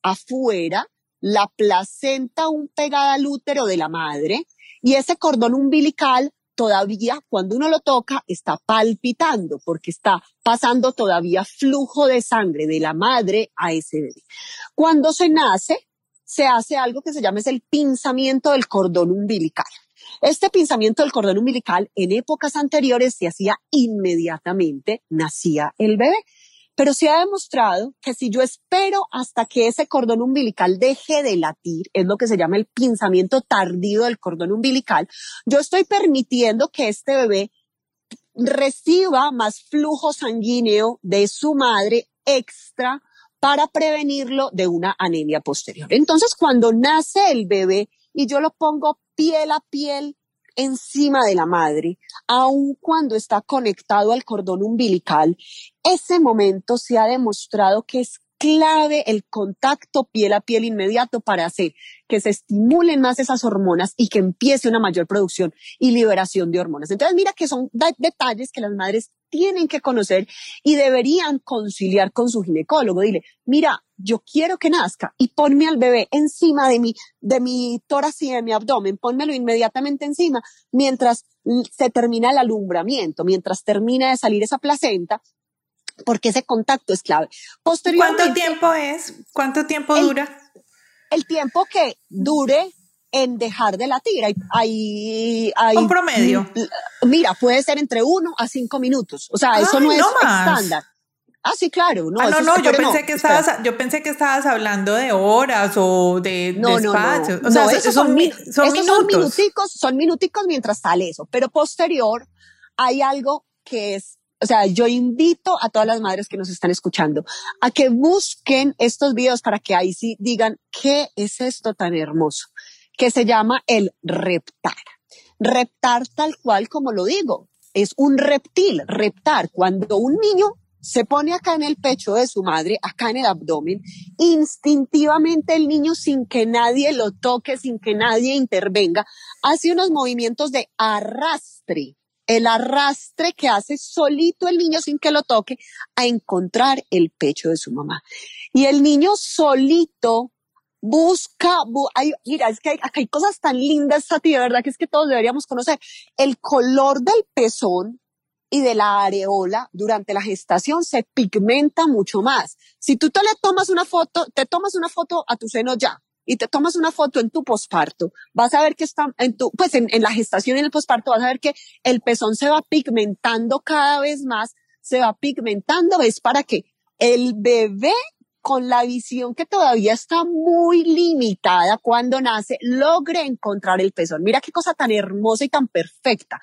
A: afuera, la placenta aún pegada al útero de la madre y ese cordón umbilical todavía cuando uno lo toca está palpitando porque está pasando todavía flujo de sangre de la madre a ese bebé. Cuando se nace, se hace algo que se llama es el pinzamiento del cordón umbilical. Este pinzamiento del cordón umbilical en épocas anteriores se hacía inmediatamente, nacía el bebé. Pero se ha demostrado que si yo espero hasta que ese cordón umbilical deje de latir, es lo que se llama el pinzamiento tardío del cordón umbilical, yo estoy permitiendo que este bebé reciba más flujo sanguíneo de su madre extra para prevenirlo de una anemia posterior. Entonces, cuando nace el bebé y yo lo pongo piel a piel encima de la madre, aun cuando está conectado al cordón umbilical, ese momento se ha demostrado que es clave el contacto piel a piel inmediato para hacer que se estimulen más esas hormonas y que empiece una mayor producción y liberación de hormonas. Entonces, mira que son detalles que las madres tienen que conocer y deberían conciliar con su ginecólogo. Dile, mira, yo quiero que nazca y ponme al bebé encima de mi, de mi tórax y de mi abdomen, pónmelo inmediatamente encima mientras se termina el alumbramiento, mientras termina de salir esa placenta, porque ese contacto es clave.
B: ¿Cuánto tiempo es? ¿Cuánto tiempo dura?
A: El tiempo que dure en dejar de latir. Hay, hay, hay,
B: un promedio.
A: Mira, puede ser entre uno a cinco minutos. O sea, eso no, es estándar. Ah, sí, claro.
B: No, ah, no, no, yo pensé que estabas, yo pensé que estabas hablando de horas o de, no, espacios. o sea, esos son, minutos. son
A: minuticos, son minuticos mientras sale eso. Pero posterior hay algo que es o sea, yo invito a todas las madres que nos están escuchando a que busquen estos videos para que ahí sí digan qué es esto tan hermoso que se llama el reptar. Reptar tal cual como lo digo, es un reptil, reptar. Cuando un niño se pone acá en el pecho de su madre, acá en el abdomen, instintivamente el niño, sin que nadie lo toque, sin que nadie intervenga, hace unos movimientos de arrastre. El arrastre que hace solito el niño sin que lo toque a encontrar el pecho de su mamá. Y el niño solito busca, mira, es que hay, acá hay cosas tan lindas, Sati, de verdad que es que todos deberíamos conocer. El color del pezón y de la areola durante la gestación se pigmenta mucho más. Si tú te le tomas una foto, te tomas una foto a tu seno ya y te tomas una foto en tu posparto, vas a ver que está en tu, pues en, en la gestación y en el posparto vas a ver que el pezón se va pigmentando cada vez más, se va pigmentando, es para que el bebé con la visión que todavía está muy limitada cuando nace, logre encontrar el pezón. Mira qué cosa tan hermosa y tan perfecta.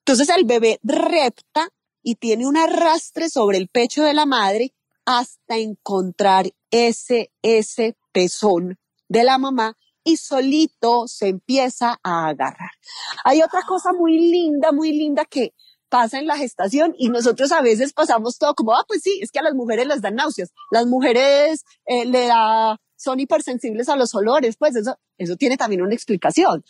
A: Entonces el bebé repta y tiene un arrastre sobre el pecho de la madre hasta encontrar ese, ese pezón de la mamá y solito se empieza a agarrar. Hay otra cosa muy linda, muy linda que pasa en la gestación y nosotros a veces pasamos todo como, ah, pues sí, es que a las mujeres les dan náuseas, las mujeres eh, le da, son hipersensibles a los olores, pues eso, eso tiene también una explicación.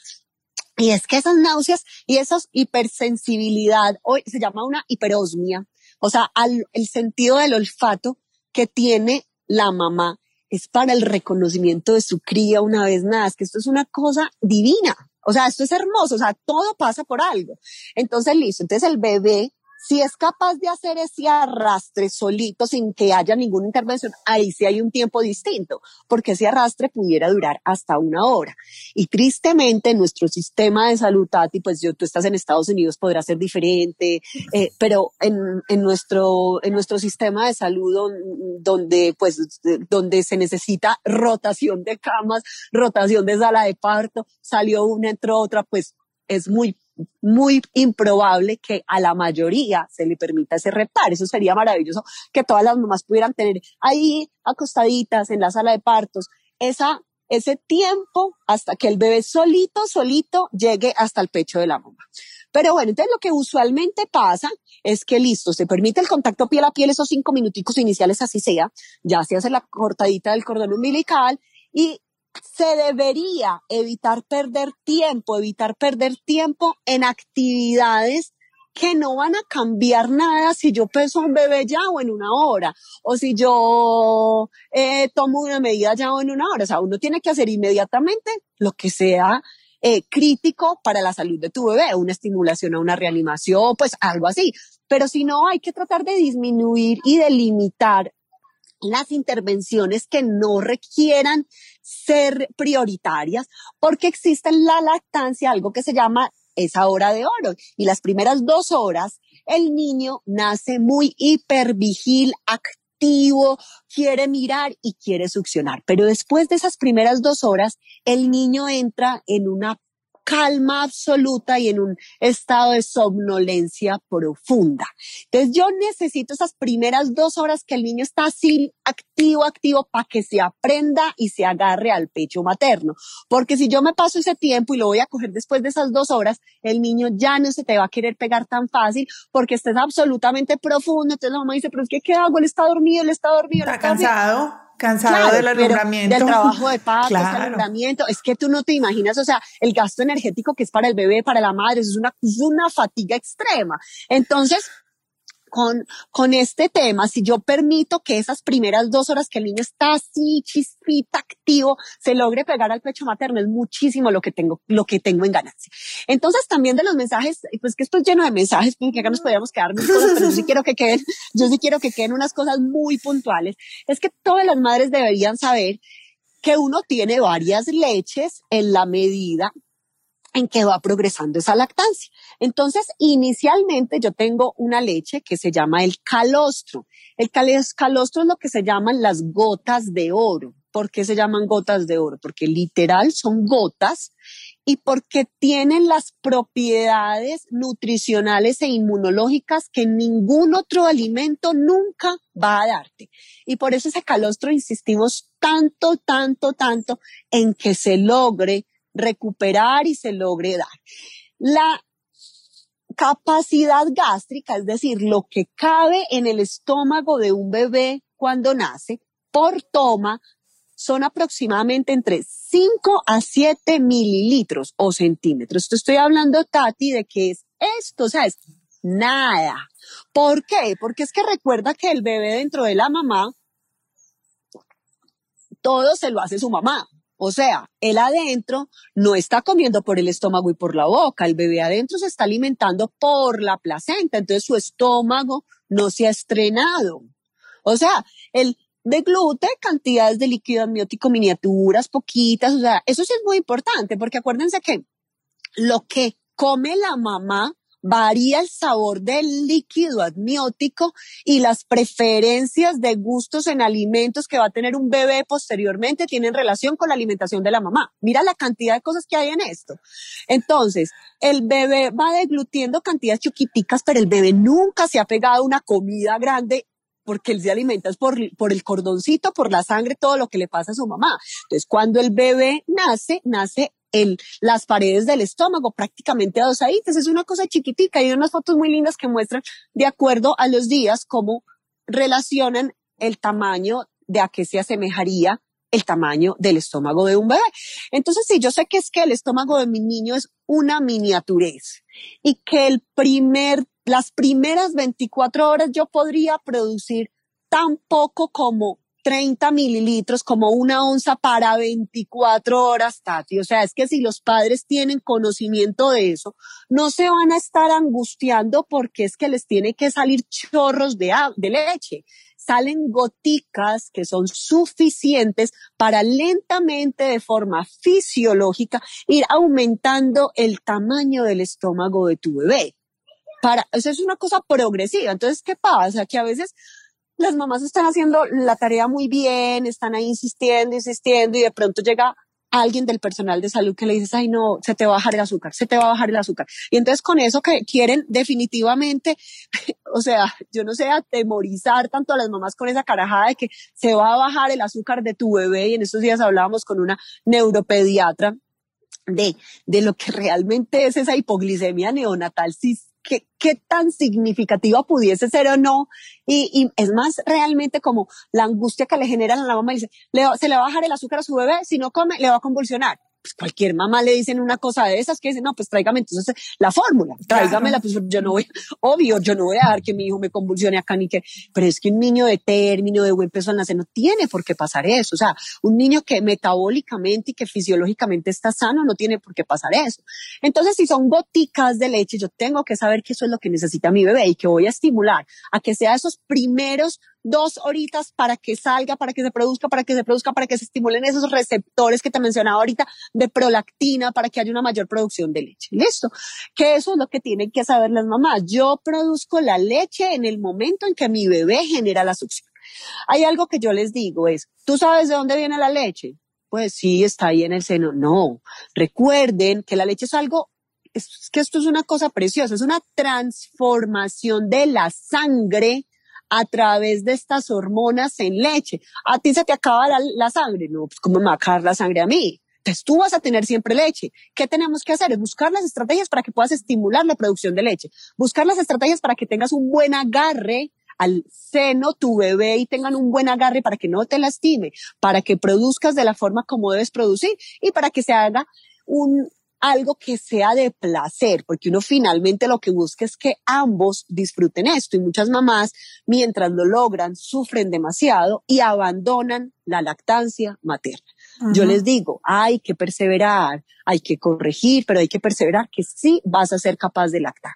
A: Y es que esas náuseas y esa hipersensibilidad, hoy se llama una hiperosmia, o sea, al, el sentido del olfato que tiene la mamá es para el reconocimiento de su cría una vez más, que esto es una cosa divina. O sea, esto es hermoso, o sea, todo pasa por algo. Entonces, listo. Entonces el bebé si es capaz de hacer ese arrastre solito sin que haya ninguna intervención, ahí sí hay un tiempo distinto, porque ese arrastre pudiera durar hasta una hora. Y tristemente nuestro sistema de salud, Tati, pues yo, tú estás en Estados Unidos, podrá ser diferente, eh, <laughs> pero en, en, nuestro, en nuestro sistema de salud donde, pues, donde se necesita rotación de camas, rotación de sala de parto, salió una, entró otra, pues es muy muy improbable que a la mayoría se le permita ese reptar. Eso sería maravilloso que todas las mamás pudieran tener ahí acostaditas en la sala de partos esa, ese tiempo hasta que el bebé solito, solito llegue hasta el pecho de la mamá. Pero bueno, entonces lo que usualmente pasa es que listo, se permite el contacto piel a piel esos cinco minuticos iniciales, así sea, ya se hace la cortadita del cordón umbilical y se debería evitar perder tiempo, evitar perder tiempo en actividades que no van a cambiar nada si yo peso un bebé ya o en una hora, o si yo eh, tomo una medida ya o en una hora. O sea, uno tiene que hacer inmediatamente lo que sea eh, crítico para la salud de tu bebé, una estimulación a una reanimación, pues algo así. Pero si no, hay que tratar de disminuir y de limitar las intervenciones que no requieran ser prioritarias, porque existe en la lactancia algo que se llama esa hora de oro. Y las primeras dos horas, el niño nace muy hipervigil, activo, quiere mirar y quiere succionar. Pero después de esas primeras dos horas, el niño entra en una calma absoluta y en un estado de somnolencia profunda. Entonces yo necesito esas primeras dos horas que el niño está así activo, activo, para que se aprenda y se agarre al pecho materno. Porque si yo me paso ese tiempo y lo voy a coger después de esas dos horas, el niño ya no se te va a querer pegar tan fácil porque estés absolutamente profundo. Entonces la mamá dice, pero es que ¿qué hago? Él está dormido, él está dormido.
B: Está, cansado. Cansado del alumbramiento.
A: Del trabajo de <laughs> parto, claro. alumbramiento. Es que tú no te imaginas, o sea, el gasto energético que es para el bebé, para la madre, es una, es una fatiga extrema. Entonces, con, con este tema, si yo permito que esas primeras dos horas que el niño está así, chispita, activo, se logre pegar al pecho materno, es muchísimo lo que tengo, lo que tengo en ganancia. Entonces, también de los mensajes, pues que esto es lleno de mensajes, porque acá nos podríamos quedar pero yo sí quiero que queden, yo sí quiero que queden unas cosas muy puntuales. Es que todas las madres deberían saber que uno tiene varias leches en la medida en que va progresando esa lactancia. Entonces, inicialmente yo tengo una leche que se llama el calostro. El calostro es lo que se llaman las gotas de oro. ¿Por qué se llaman gotas de oro? Porque literal son gotas y porque tienen las propiedades nutricionales e inmunológicas que ningún otro alimento nunca va a darte. Y por eso ese calostro insistimos tanto, tanto, tanto en que se logre recuperar y se logre dar. La capacidad gástrica, es decir, lo que cabe en el estómago de un bebé cuando nace, por toma, son aproximadamente entre 5 a 7 mililitros o centímetros. Esto estoy hablando, Tati, de que es esto, o sea, es nada. ¿Por qué? Porque es que recuerda que el bebé dentro de la mamá, todo se lo hace su mamá. O sea, él adentro no está comiendo por el estómago y por la boca, el bebé adentro se está alimentando por la placenta, entonces su estómago no se ha estrenado. O sea, el de gluten, cantidades de líquido amniótico miniaturas, poquitas, o sea, eso sí es muy importante, porque acuérdense que lo que come la mamá varía el sabor del líquido amniótico y las preferencias de gustos en alimentos que va a tener un bebé posteriormente tienen relación con la alimentación de la mamá. Mira la cantidad de cosas que hay en esto. Entonces, el bebé va deglutiendo cantidades chiquiticas, pero el bebé nunca se ha pegado una comida grande porque él se alimenta por, por el cordoncito, por la sangre, todo lo que le pasa a su mamá. Entonces, cuando el bebé nace, nace en las paredes del estómago, prácticamente adosaditas. Es una cosa chiquitica. Hay unas fotos muy lindas que muestran, de acuerdo a los días, cómo relacionan el tamaño de a qué se asemejaría el tamaño del estómago de un bebé. Entonces, sí, yo sé que es que el estómago de mi niño es una miniaturez y que el primer, las primeras 24 horas yo podría producir tan poco como 30 mililitros, como una onza para 24 horas, Tati. O sea, es que si los padres tienen conocimiento de eso, no se van a estar angustiando porque es que les tiene que salir chorros de, de leche. Salen goticas que son suficientes para lentamente, de forma fisiológica, ir aumentando el tamaño del estómago de tu bebé. Para, eso es una cosa progresiva. Entonces, ¿qué pasa? Que a veces las mamás están haciendo la tarea muy bien, están ahí insistiendo, insistiendo y de pronto llega alguien del personal de salud que le dice, ay no, se te va a bajar el azúcar, se te va a bajar el azúcar. Y entonces con eso que quieren definitivamente, <laughs> o sea, yo no sé, atemorizar tanto a las mamás con esa carajada de que se va a bajar el azúcar de tu bebé. Y en estos días hablábamos con una neuropediatra de, de lo que realmente es esa hipoglicemia neonatal, si qué, tan significativa pudiese ser o no. Y, y, es más realmente como la angustia que le generan a la mamá. Dice, le, se le va a bajar el azúcar a su bebé, si no come, le va a convulsionar. Pues cualquier mamá le dicen una cosa de esas que dice, no, pues tráigame entonces la fórmula, tráigamela, pues yo no voy, <laughs> obvio, yo no voy a dejar que mi hijo me convulsione acá ni que, pero es que un niño de término, de buen peso al nacer, no tiene por qué pasar eso. O sea, un niño que metabólicamente y que fisiológicamente está sano no tiene por qué pasar eso. Entonces, si son goticas de leche, yo tengo que saber que eso es lo que necesita mi bebé y que voy a estimular a que sea esos primeros dos horitas para que salga, para que se produzca, para que se produzca, para que se estimulen esos receptores que te mencionaba ahorita de prolactina, para que haya una mayor producción de leche. Listo. Que eso es lo que tienen que saber las mamás. Yo produzco la leche en el momento en que mi bebé genera la succión. Hay algo que yo les digo es, ¿tú sabes de dónde viene la leche? Pues sí, está ahí en el seno. No. Recuerden que la leche es algo es que esto es una cosa preciosa, es una transformación de la sangre a través de estas hormonas en leche. A ti se te acaba la, sangre, no, pues cómo me va a acabar la sangre a mí. Entonces tú vas a tener siempre leche. ¿Qué tenemos que hacer? Es buscar las estrategias para que puedas estimular la producción de leche. Buscar las estrategias para que tengas un buen agarre al seno tu bebé y tengan un buen agarre para que no te lastime, para que produzcas de la forma como debes producir y para que se haga un, algo que sea de placer, porque uno finalmente lo que busca es que ambos disfruten esto y muchas mamás, mientras lo logran, sufren demasiado y abandonan la lactancia materna. Yo les digo, hay que perseverar, hay que corregir, pero hay que perseverar que sí vas a ser capaz de lactar.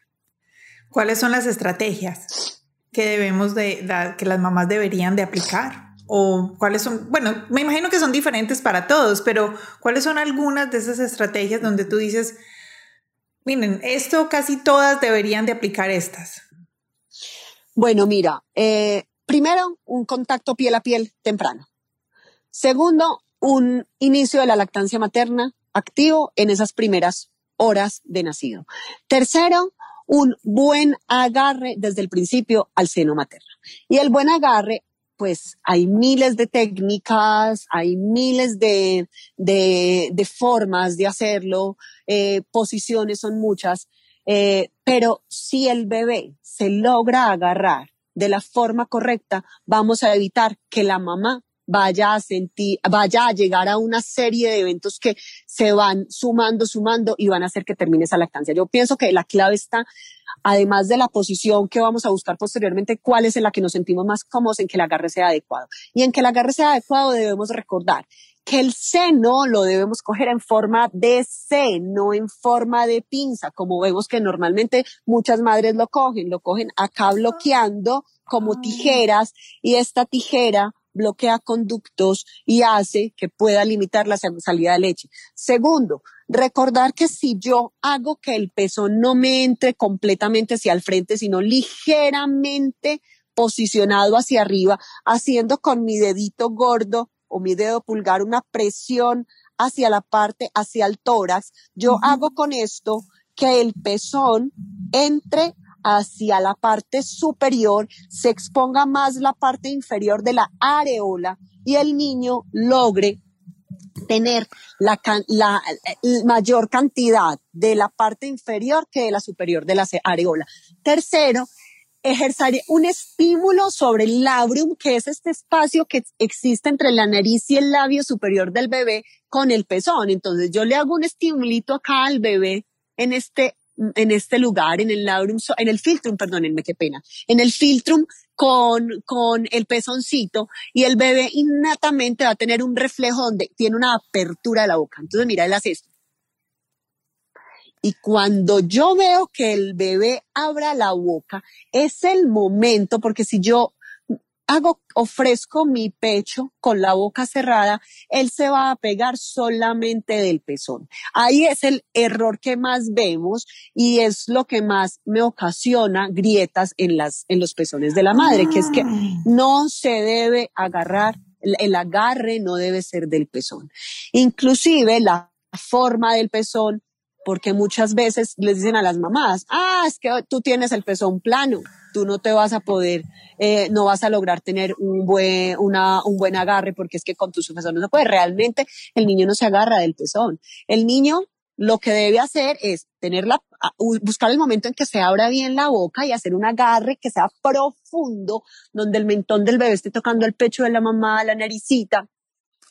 B: ¿Cuáles son las estrategias que debemos de, que las mamás deberían de aplicar? O cuáles son, bueno, me imagino que son diferentes para todos, pero cuáles son algunas de esas estrategias donde tú dices, miren, esto casi todas deberían de aplicar estas.
A: Bueno, mira, eh, primero, un contacto piel a piel temprano. Segundo, un inicio de la lactancia materna activo en esas primeras horas de nacido. Tercero, un buen agarre desde el principio al seno materno. Y el buen agarre pues hay miles de técnicas, hay miles de, de, formas de hacerlo, eh, posiciones son muchas, eh, pero si el bebé se logra agarrar de la forma correcta, vamos a evitar que la mamá vaya a sentir, vaya a llegar a una serie de eventos que se van sumando, sumando y van a hacer que termine esa lactancia. Yo pienso que la clave está además de la posición que vamos a buscar posteriormente, cuál es en la que nos sentimos más cómodos en que el agarre sea adecuado. Y en que el agarre sea adecuado debemos recordar que el seno lo debemos coger en forma de C, no en forma de pinza, como vemos que normalmente muchas madres lo cogen, lo cogen acá bloqueando como tijeras y esta tijera bloquea conductos y hace que pueda limitar la salida de leche. Segundo, recordar que si yo hago que el peso no me entre completamente hacia el frente, sino ligeramente posicionado hacia arriba, haciendo con mi dedito gordo o mi dedo pulgar una presión hacia la parte, hacia el tórax, yo hago con esto que el pezón entre hacia la parte superior, se exponga más la parte inferior de la areola y el niño logre tener la, la, mayor cantidad de la parte inferior que de la superior de la areola. Tercero, ejercer un estímulo sobre el labrum, que es este espacio que existe entre la nariz y el labio superior del bebé con el pezón. Entonces yo le hago un estimulito acá al bebé en este en este lugar, en el labrum, en el filtrum, perdónenme, qué pena, en el filtrum con, con el pezoncito y el bebé innatamente va a tener un reflejo donde tiene una apertura de la boca. Entonces, mira, él hace esto. Y cuando yo veo que el bebé abra la boca, es el momento, porque si yo hago, ofrezco mi pecho con la boca cerrada, él se va a pegar solamente del pezón. Ahí es el error que más vemos y es lo que más me ocasiona grietas en las, en los pezones de la madre, que es que ah. no se debe agarrar, el agarre no debe ser del pezón. Inclusive la forma del pezón porque muchas veces les dicen a las mamás, ah, es que tú tienes el pezón plano, tú no te vas a poder, eh, no vas a lograr tener un buen, una, un buen agarre porque es que con tu pezón no se puede. Realmente el niño no se agarra del pezón. El niño lo que debe hacer es tenerla, buscar el momento en que se abra bien la boca y hacer un agarre que sea profundo, donde el mentón del bebé esté tocando el pecho de la mamá, la naricita,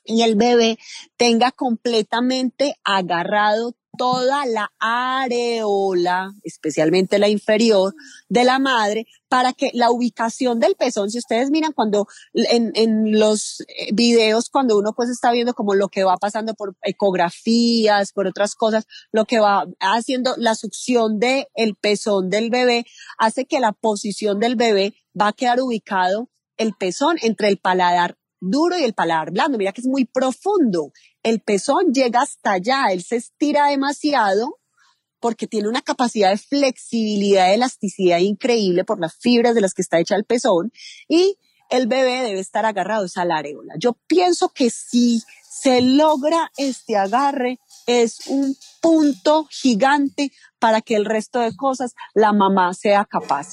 A: y el bebé tenga completamente agarrado toda la areola, especialmente la inferior de la madre, para que la ubicación del pezón, si ustedes miran cuando en, los eh, videos, cuando uno pues está viendo como lo que va pasando por ecografías, por otras cosas, lo que va haciendo la succión del el pezón del bebé, hace que la posición del bebé va a quedar ubicado el pezón entre el paladar duro y el paladar blando. Mira que es muy profundo. El pezón llega hasta allá, él se estira demasiado porque tiene una capacidad de flexibilidad, de elasticidad increíble por las fibras de las que está hecha el pezón y el bebé debe estar agarrado a la areola. Yo pienso que si se logra este agarre, es un punto gigante para que el resto de cosas la mamá sea capaz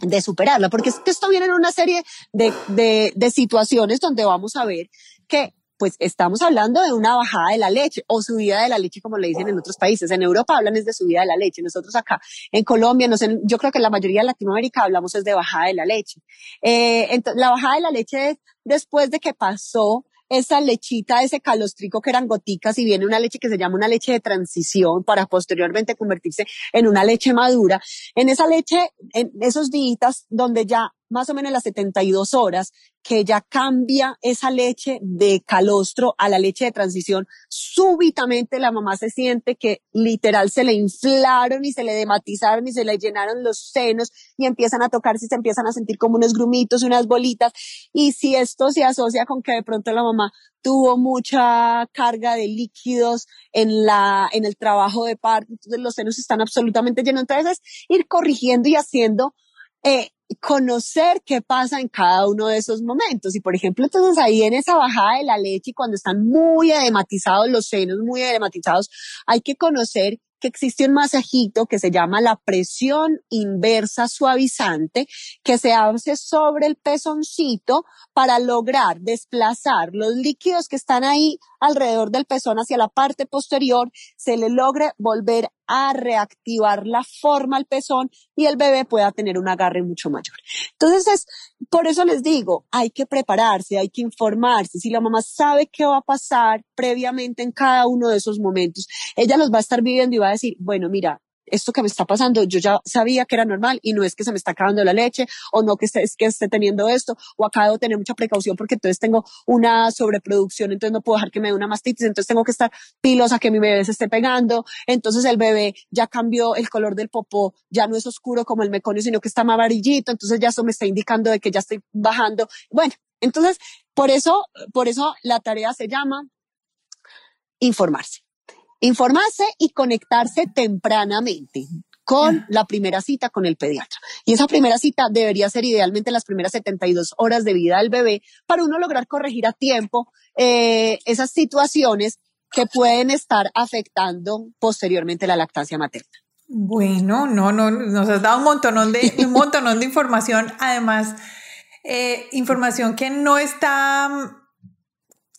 A: de superarla, porque es que esto viene en una serie de situaciones donde vamos a ver que pues estamos hablando de una bajada de la leche o subida de la leche, como le dicen en otros países. En Europa hablan es de subida de la leche. Nosotros acá en Colombia, yo creo que la mayoría de Latinoamérica hablamos es de bajada de la leche. Eh, la bajada de la leche es después de que pasó esa lechita, ese calostrico que eran goticas y viene una leche que se llama una leche de transición para posteriormente convertirse en una leche madura. En esa leche, en esos días donde ya más o menos las 72 horas, que ya cambia esa leche de calostro a la leche de transición, súbitamente la mamá se siente que literal se le inflaron y se le dematizaron y se le llenaron los senos y empiezan a tocarse y se empiezan a sentir como unos grumitos, unas bolitas. Y si esto se asocia con que de pronto la mamá tuvo mucha carga de líquidos en la, en el trabajo de parto, entonces los senos están absolutamente llenos. Entonces, ir corrigiendo y haciendo eh, conocer qué pasa en cada uno de esos momentos. Y por ejemplo, entonces ahí en esa bajada de la leche, y cuando están muy edematizados los senos, muy edematizados, hay que conocer que existe un masajito que se llama la presión inversa suavizante, que se hace sobre el pezoncito para lograr desplazar los líquidos que están ahí alrededor del pezón hacia la parte posterior, se le logre volver a reactivar la forma al pezón y el bebé pueda tener un agarre mucho mayor. Entonces es, por eso les digo, hay que prepararse, hay que informarse. Si la mamá sabe qué va a pasar previamente en cada uno de esos momentos, ella los va a estar viviendo y va a decir, bueno, mira, esto que me está pasando, yo ya sabía que era normal y no es que se me está acabando la leche o no que esté, es que esté teniendo esto o acá debo tener mucha precaución porque entonces tengo una sobreproducción, entonces no puedo dejar que me dé una mastitis, entonces tengo que estar pilosa que mi bebé se esté pegando, entonces el bebé ya cambió el color del popó, ya no es oscuro como el meconio, sino que está más amarillito, entonces ya eso me está indicando de que ya estoy bajando. Bueno, entonces por eso, por eso la tarea se llama informarse informarse y conectarse tempranamente con la primera cita con el pediatra. Y esa primera cita debería ser idealmente las primeras 72 horas de vida del bebé para uno lograr corregir a tiempo eh, esas situaciones que pueden estar afectando posteriormente la lactancia materna.
B: Bueno, no, no, nos has dado un montón de, <laughs> un montón de información, además, eh, información que no está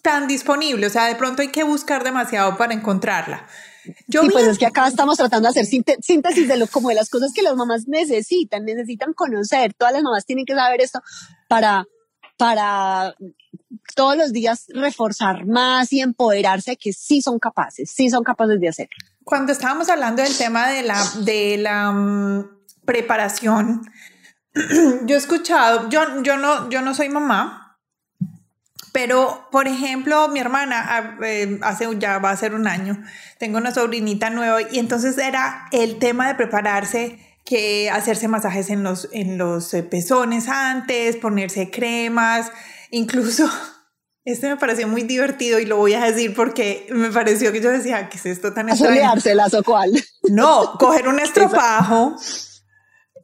B: tan disponible, o sea, de pronto hay que buscar demasiado para encontrarla.
A: Yo sí, pues es que acá estamos tratando de hacer síntesis de lo como de las cosas que las mamás necesitan, necesitan conocer. Todas las mamás tienen que saber esto para para todos los días reforzar más y empoderarse que sí son capaces, sí son capaces de hacerlo.
B: Cuando estábamos hablando del tema de la, de la mm, preparación, <clears throat> yo he escuchado, yo, yo, no, yo no soy mamá, pero, por ejemplo, mi hermana, eh, hace ya va a ser un año, tengo una sobrinita nueva y entonces era el tema de prepararse que hacerse masajes en los, en los eh, pezones antes, ponerse cremas, incluso <laughs> este me pareció muy divertido y lo voy a decir porque me pareció que yo decía, ¿qué es esto tan extraño?
A: o cuál?
B: No, coger un <laughs> estropajo,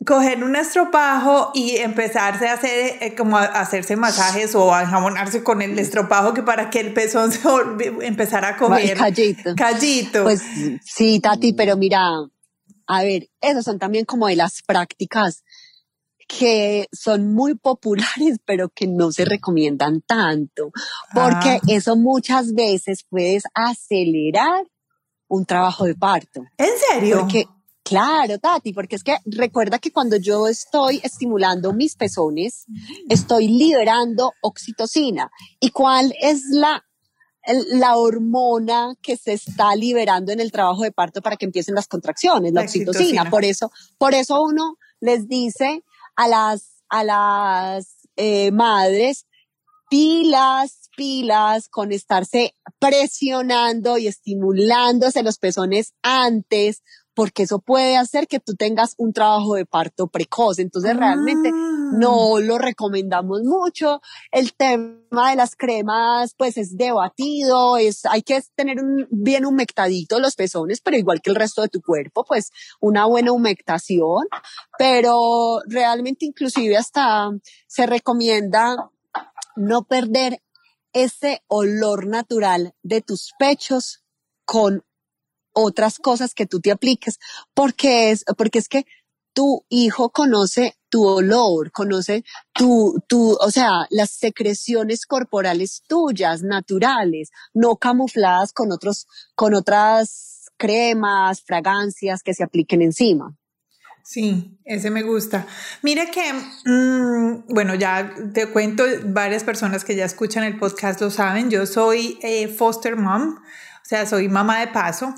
B: coger un estropajo y empezarse a hacer eh, como a hacerse masajes o a jamonarse con el estropajo que para que el pezón <laughs> se empezara a coger
A: callito.
B: Callito.
A: Pues sí, Tati, pero mira, a ver, esas son también como de las prácticas que son muy populares, <laughs> pero que no se recomiendan tanto, porque ah. eso muchas veces puedes acelerar un trabajo de parto.
B: ¿En serio?
A: Porque, claro, Tati, porque es que recuerda que cuando yo estoy estimulando mis pezones, estoy liberando oxitocina. ¿Y cuál es la la hormona que se está liberando en el trabajo de parto para que empiecen las contracciones, la, oxitocina. Por eso, por eso uno les dice a las, a las eh, madres, pilas, pilas con estarse presionando y estimulándose los pezones antes, porque eso puede hacer que tú tengas un trabajo de parto precoz. Entonces realmente ah. no lo recomendamos mucho. El tema de las cremas pues es debatido, es, hay que tener un, bien humectadito los pezones, pero igual que el resto de tu cuerpo, pues una buena humectación, pero realmente inclusive hasta se recomienda no perder ese olor natural de tus pechos con otras cosas que tú te apliques, porque es, porque es que tu hijo conoce tu olor, conoce tu, tu, o sea, las secreciones corporales tuyas, naturales, no camufladas con otros, con otras cremas, fragancias que se apliquen encima.
B: Sí, ese me gusta. Mira que, mm, bueno, ya te cuento, varias personas que ya escuchan el podcast lo saben, yo soy eh, foster mom, o sea, soy mamá de paso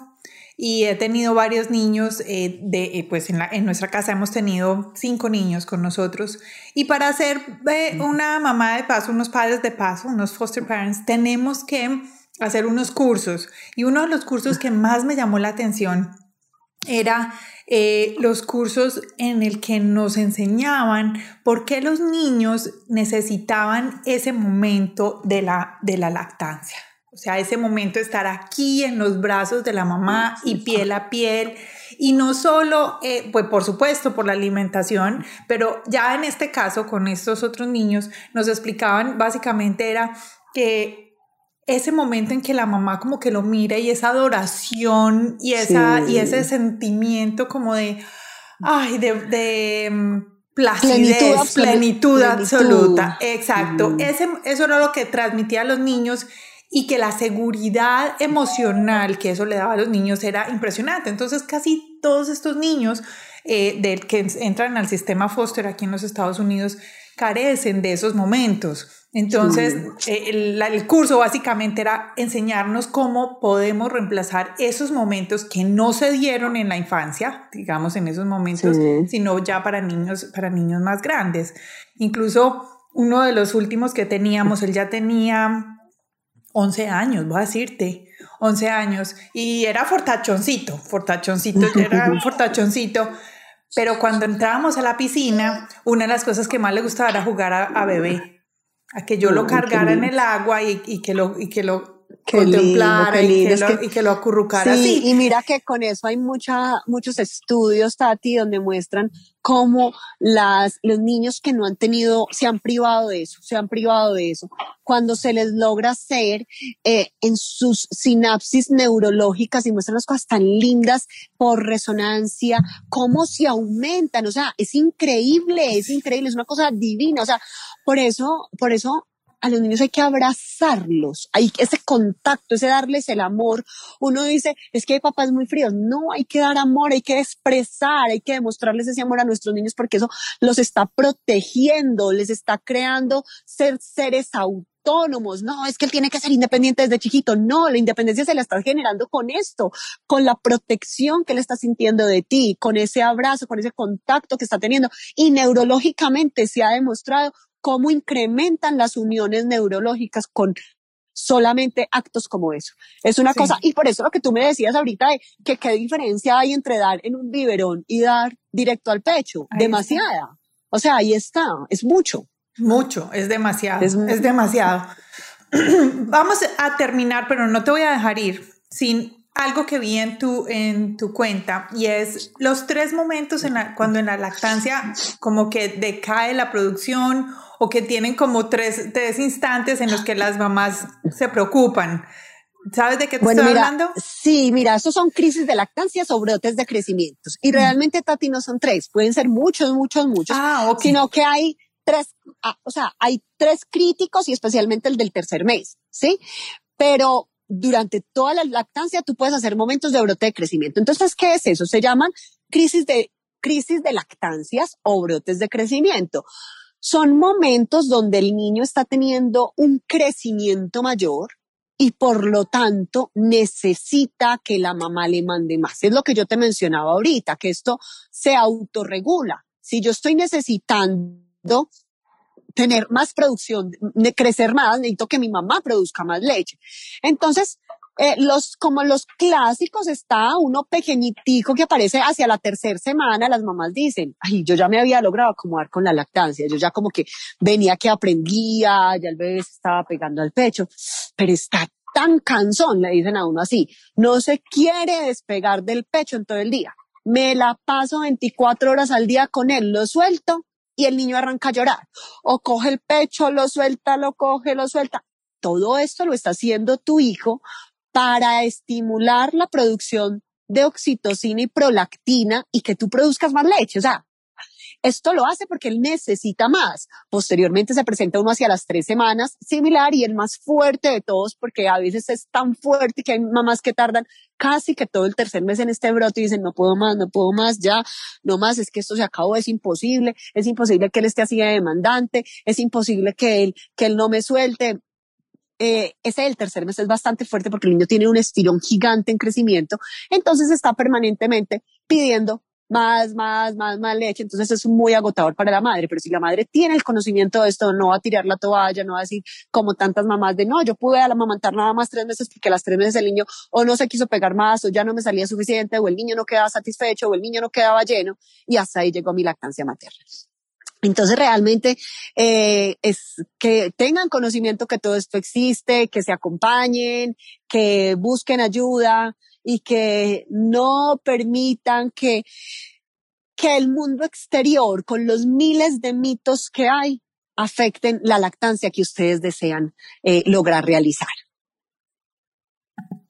B: y he tenido varios niños, eh, de, eh, pues en, la, en, nuestra casa hemos tenido cinco niños con nosotros. Y para ser eh, una mamá de paso, unos padres de paso, unos foster parents, tenemos que hacer unos cursos. Y uno de los cursos que más me llamó la atención era los cursos en el que nos enseñaban por qué los niños necesitaban ese momento de la, de la lactancia. O sea, ese momento de estar aquí en los brazos de la mamá y piel a piel. Y no solo, eh, pues por supuesto, por la alimentación, pero ya en este caso con estos otros niños nos explicaban básicamente era que ese momento en que la mamá como que lo mira y esa adoración y, esa, y ese sentimiento como de, ay, de, de mm, placidez, plenitud, absoluta. Exacto. Ese, eso era lo que transmitía a los niños y que la seguridad emocional que eso le daba a los niños era impresionante. Entonces casi todos estos niños eh, que entran al sistema foster aquí en los Estados Unidos carecen de esos momentos. Entonces, eh, el, curso básicamente era enseñarnos cómo podemos reemplazar esos momentos que no se dieron en la infancia, digamos en esos momentos, sino ya para niños, para niños más grandes. Incluso uno de los últimos que teníamos, él ya tenía 11 años, voy a decirte, 11 años, y era fortachoncito, fortachoncito, era un <laughs> fortachoncito, pero cuando entrábamos a la piscina, una de las cosas que más le gustaba era jugar a, bebé, a que yo lo cargara en el agua y, que lo, y que lo contemplara y, que lo, acurrucara
A: sí, Y mira que con eso hay mucha, muchos estudios, Tati, donde muestran cómo las, los niños que no han tenido, se han privado de eso, se han privado de eso. Cuando se les logra hacer eh, en sus sinapsis neurológicas y muestran las cosas tan lindas por resonancia, cómo se aumentan, o sea, es increíble, es increíble, es una cosa divina, o sea, por eso, por eso a los niños hay que abrazarlos, hay ese contacto, ese darles el amor. Uno dice, es que hay papás muy fríos. No, hay que dar amor, hay que expresar, hay que demostrarles ese amor a nuestros niños porque eso los está protegiendo, les está creando ser seres autónomos. No, es que él tiene que ser independiente desde chiquito. No, la independencia se la está generando con esto, con la protección que él está sintiendo de ti, con ese abrazo, con ese contacto que está teniendo. Y neurológicamente se ha demostrado cómo incrementan las uniones neurológicas con solamente actos como eso. Es una cosa, y por eso lo que tú me decías ahorita de que qué diferencia hay entre dar en un biberón y dar directo al pecho. Demasiada. O sea, ahí está, es mucho.
B: Mucho, es demasiado, es, es demasiado. <clears throat> Vamos a terminar, pero no te voy a dejar ir sin algo que vi en tu, en tu cuenta y es los tres momentos en cuando en la lactancia como que decae la producción o que tienen como tres, tres instantes en los que las mamás se preocupan. ¿Sabes de qué te estoy hablando?
A: Sí, mira, esos son crisis de lactancia o brotes de crecimiento. Y realmente, Tati, no son tres, pueden ser muchos, muchos, muchos. Ah, Sino que hay tres, ah, o sea, hay tres críticos y especialmente el del tercer mes, ¿sí? Pero durante toda la lactancia tú puedes hacer momentos de brote de crecimiento. Entonces, ¿qué es eso? Se llaman crisis de, crisis de lactancias o brotes de crecimiento son momentos donde el niño está teniendo un crecimiento mayor y por lo tanto necesita que la mamá le mande más. Es lo que yo te mencionaba ahorita, que esto se autorregula. Si yo estoy necesitando tener más producción, crecer más, necesito que mi mamá produzca más leche. Entonces, eh, los, como los clásicos está uno pequeñitico que aparece hacia la tercera semana, las mamás dicen, ay, yo ya me había logrado acomodar con la lactancia, yo ya como que venía que aprendía, ya el bebé se estaba pegando al pecho, pero está tan cansón, le dicen a uno así, no se quiere despegar del pecho en todo el día. Me la paso 24 horas al día con él, lo suelto y el niño arranca a llorar. O coge el pecho, lo suelta, lo coge, lo suelta. Todo esto lo está haciendo tu hijo para estimular la producción de oxitocina y prolactina y que tú produzcas más leche. O sea, esto lo hace porque él necesita más. Posteriormente se presenta uno hacia las tres semanas, similar y el más fuerte de todos, porque a veces es tan fuerte que hay mamás que tardan casi que todo el tercer mes en este brote y dicen, no puedo más, no puedo más, ya, no más, es que esto se acabó, es imposible, es imposible que él esté así de demandante, es imposible que él, que él no me suelte eh, ese del tercer mes es bastante fuerte porque el niño tiene un estirón gigante en crecimiento, entonces está permanentemente pidiendo más, más, más, más leche, entonces es muy agotador para la madre, pero si la madre tiene el conocimiento de esto, no va a tirar la toalla, no va a decir como tantas mamás de no, yo pude amamantar nada más tres meses porque las tres meses el niño o no se quiso pegar más o ya no me salía suficiente o el niño no quedaba satisfecho o el niño no quedaba lleno y hasta ahí llegó mi lactancia materna. Entonces realmente eh, es que tengan conocimiento que todo esto existe, que se acompañen, que busquen ayuda y que no permitan que, que el mundo exterior con los miles de mitos que hay afecten la lactancia que ustedes desean eh, lograr realizar.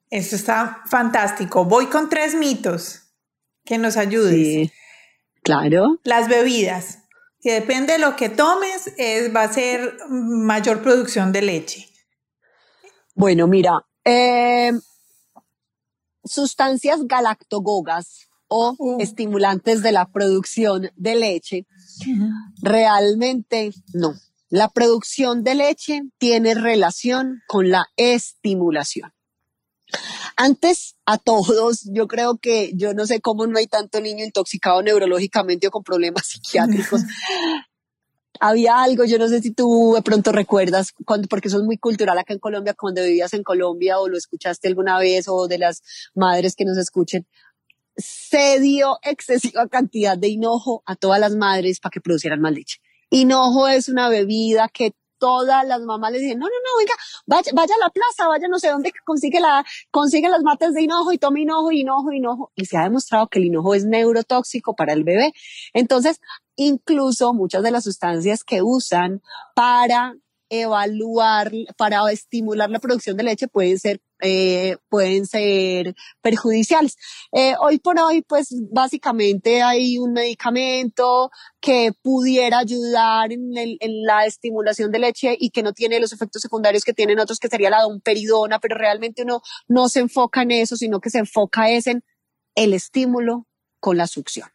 B: Eso está fantástico. Voy con tres mitos que nos ayuden. Sí,
A: claro.
B: Las bebidas que depende de lo que tomes, es, va a ser mayor producción de leche.
A: Bueno, mira, em, sustancias galactogogas o uh. estimulantes de la producción de leche, realmente no. La producción de leche tiene relación con la estimulación. Antes a todos, yo creo que yo no sé cómo no hay tanto niño intoxicado neurológicamente o con problemas psiquiátricos. <laughs> Había algo, yo no sé si tú de pronto recuerdas, cuando, porque eso es muy cultural acá en Colombia, cuando vivías en Colombia o lo escuchaste alguna vez o de las madres que nos escuchen, se dio excesiva cantidad de hinojo a todas las madres para que producieran más leche. Hinojo es una bebida que todas las mamás le dicen, no, no, no, venga, vaya, a la plaza, vaya no sé dónde consigue la, consigue las matas de hinojo y tome hinojo, hinojo, hinojo. Y se ha demostrado que el hinojo es neurotóxico para el bebé. Entonces, incluso muchas de las sustancias que usan para evaluar, para estimular la producción de leche pueden ser, eh, pueden ser perjudiciales. Eh, hoy por hoy, pues básicamente hay un medicamento que pudiera ayudar en, la estimulación de leche y que no tiene los efectos secundarios que tienen otros, que sería la domperidona, pero realmente uno no se enfoca en eso, sino que se enfoca en el estímulo con la succión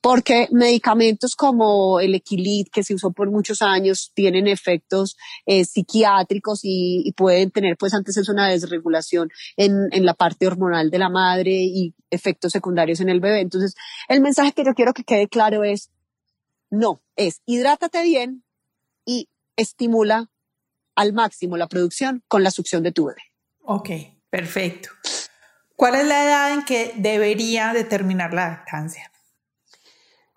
A: porque medicamentos como el Equilid, que se usó por muchos años, tienen efectos eh, psiquiátricos y, pueden tener, pues antes es una desregulación en, en la parte hormonal de la madre y efectos secundarios en el bebé. Entonces, el mensaje que yo quiero que quede claro es, no, es hidrátate bien y estimula al máximo la producción con la succión de tu bebé.
B: Ok, perfecto. ¿Cuál es la edad en que debería determinar la lactancia?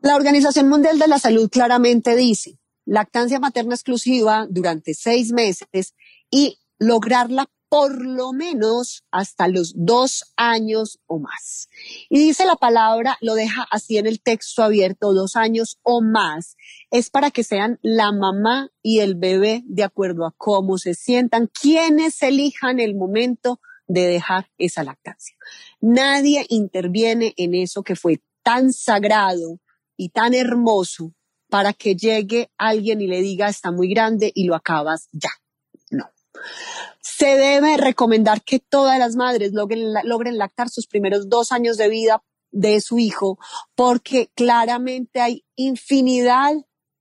A: La Organización Mundial de la Salud claramente dice lactancia materna exclusiva durante seis meses y lograrla por lo menos hasta los dos años o más. Y dice la palabra, lo deja así en el texto abierto, dos años o más, es para que sean la mamá y el bebé de acuerdo a cómo se sientan, quienes elijan el momento de dejar esa lactancia. Nadie interviene en eso que fue tan sagrado y tan hermoso para que llegue alguien y le diga está muy grande y lo acabas ya. No. Se debe recomendar que todas las madres logren, logren lactar sus primeros dos años de vida de su hijo, porque claramente hay infinidad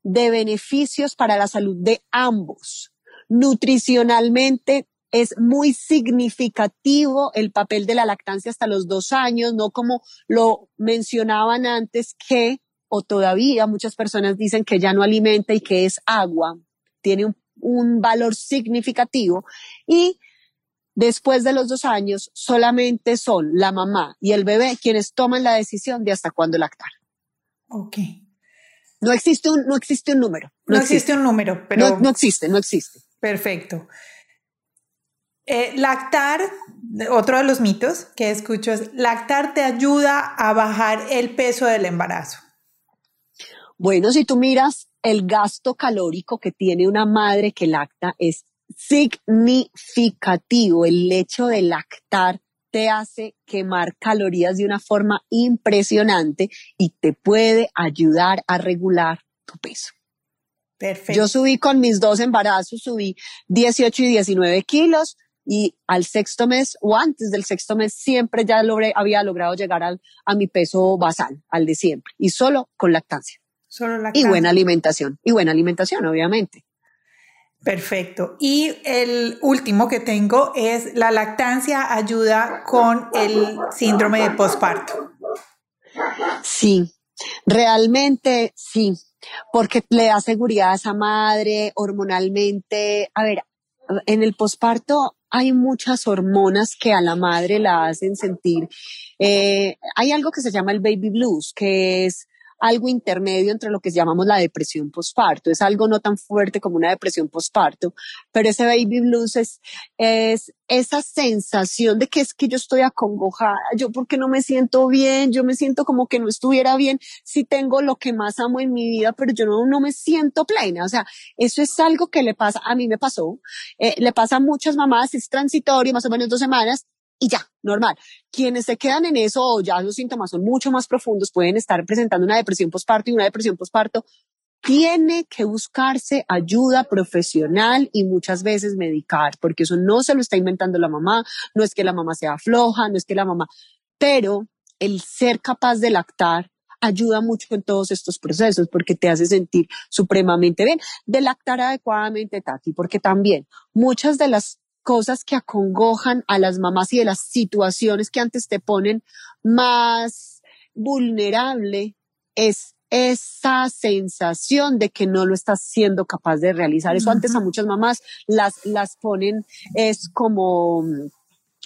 A: de beneficios para la salud de ambos. Nutricionalmente es muy significativo el papel de la lactancia hasta los dos años, no como lo mencionaban antes que o todavía muchas personas dicen que ya no alimenta y que es agua, tiene un, valor significativo y después de los dos años solamente son la mamá y el bebé quienes toman la decisión de hasta cuándo lactar.
B: Ok.
A: No existe un, no existe un número.
B: No, existe. un número, pero...
A: No, existe, no existe.
B: Perfecto. Eh, lactar, otro de los mitos que escucho es, lactar te ayuda a bajar el peso del embarazo.
A: Bueno, si tú miras el gasto calórico que tiene una madre que lacta es significativo. El hecho de lactar te hace quemar calorías de una forma impresionante y te puede ayudar a regular tu peso. Perfecto. Yo subí con mis dos embarazos, subí 18 y 19 kilos y al sexto mes o antes del sexto mes siempre ya logré, había logrado llegar al, a mi peso basal, al de siempre, y solo con lactancia. Y buena alimentación, y buena alimentación, obviamente.
B: Perfecto. Y el último que tengo es la lactancia ayuda con el síndrome de posparto.
A: Sí, realmente sí, porque le da seguridad a esa madre hormonalmente. A ver, en el posparto hay muchas hormonas que a la madre la hacen sentir. Eh, hay algo que se llama el baby blues, que es algo intermedio entre lo que llamamos la depresión postparto. Es algo no tan fuerte como una depresión postparto, pero ese baby blues es, es esa sensación de que es que yo estoy acongojada, yo porque no me siento bien, yo me siento como que no estuviera bien si tengo lo que más amo en mi vida, pero yo no, no me siento plena. O sea, eso es algo que le pasa, a mí me pasó, eh, le pasa a muchas mamás, es transitorio, más o menos dos semanas, y ya, normal. Quienes se quedan en eso o ya los síntomas son mucho más profundos, pueden estar presentando una depresión postparto y una depresión postparto tiene que buscarse ayuda profesional y muchas veces medicar, porque eso no se lo está inventando la mamá, no es que la mamá sea floja, no es que la mamá, pero el ser capaz de lactar ayuda mucho en todos estos procesos porque te hace sentir supremamente bien. De lactar adecuadamente, Tati, porque también muchas de las cosas que acongojan a las mamás y de las situaciones que antes te ponen más vulnerable es esa sensación de que no lo estás siendo capaz de realizar. Eso antes a muchas mamás las, las ponen, es como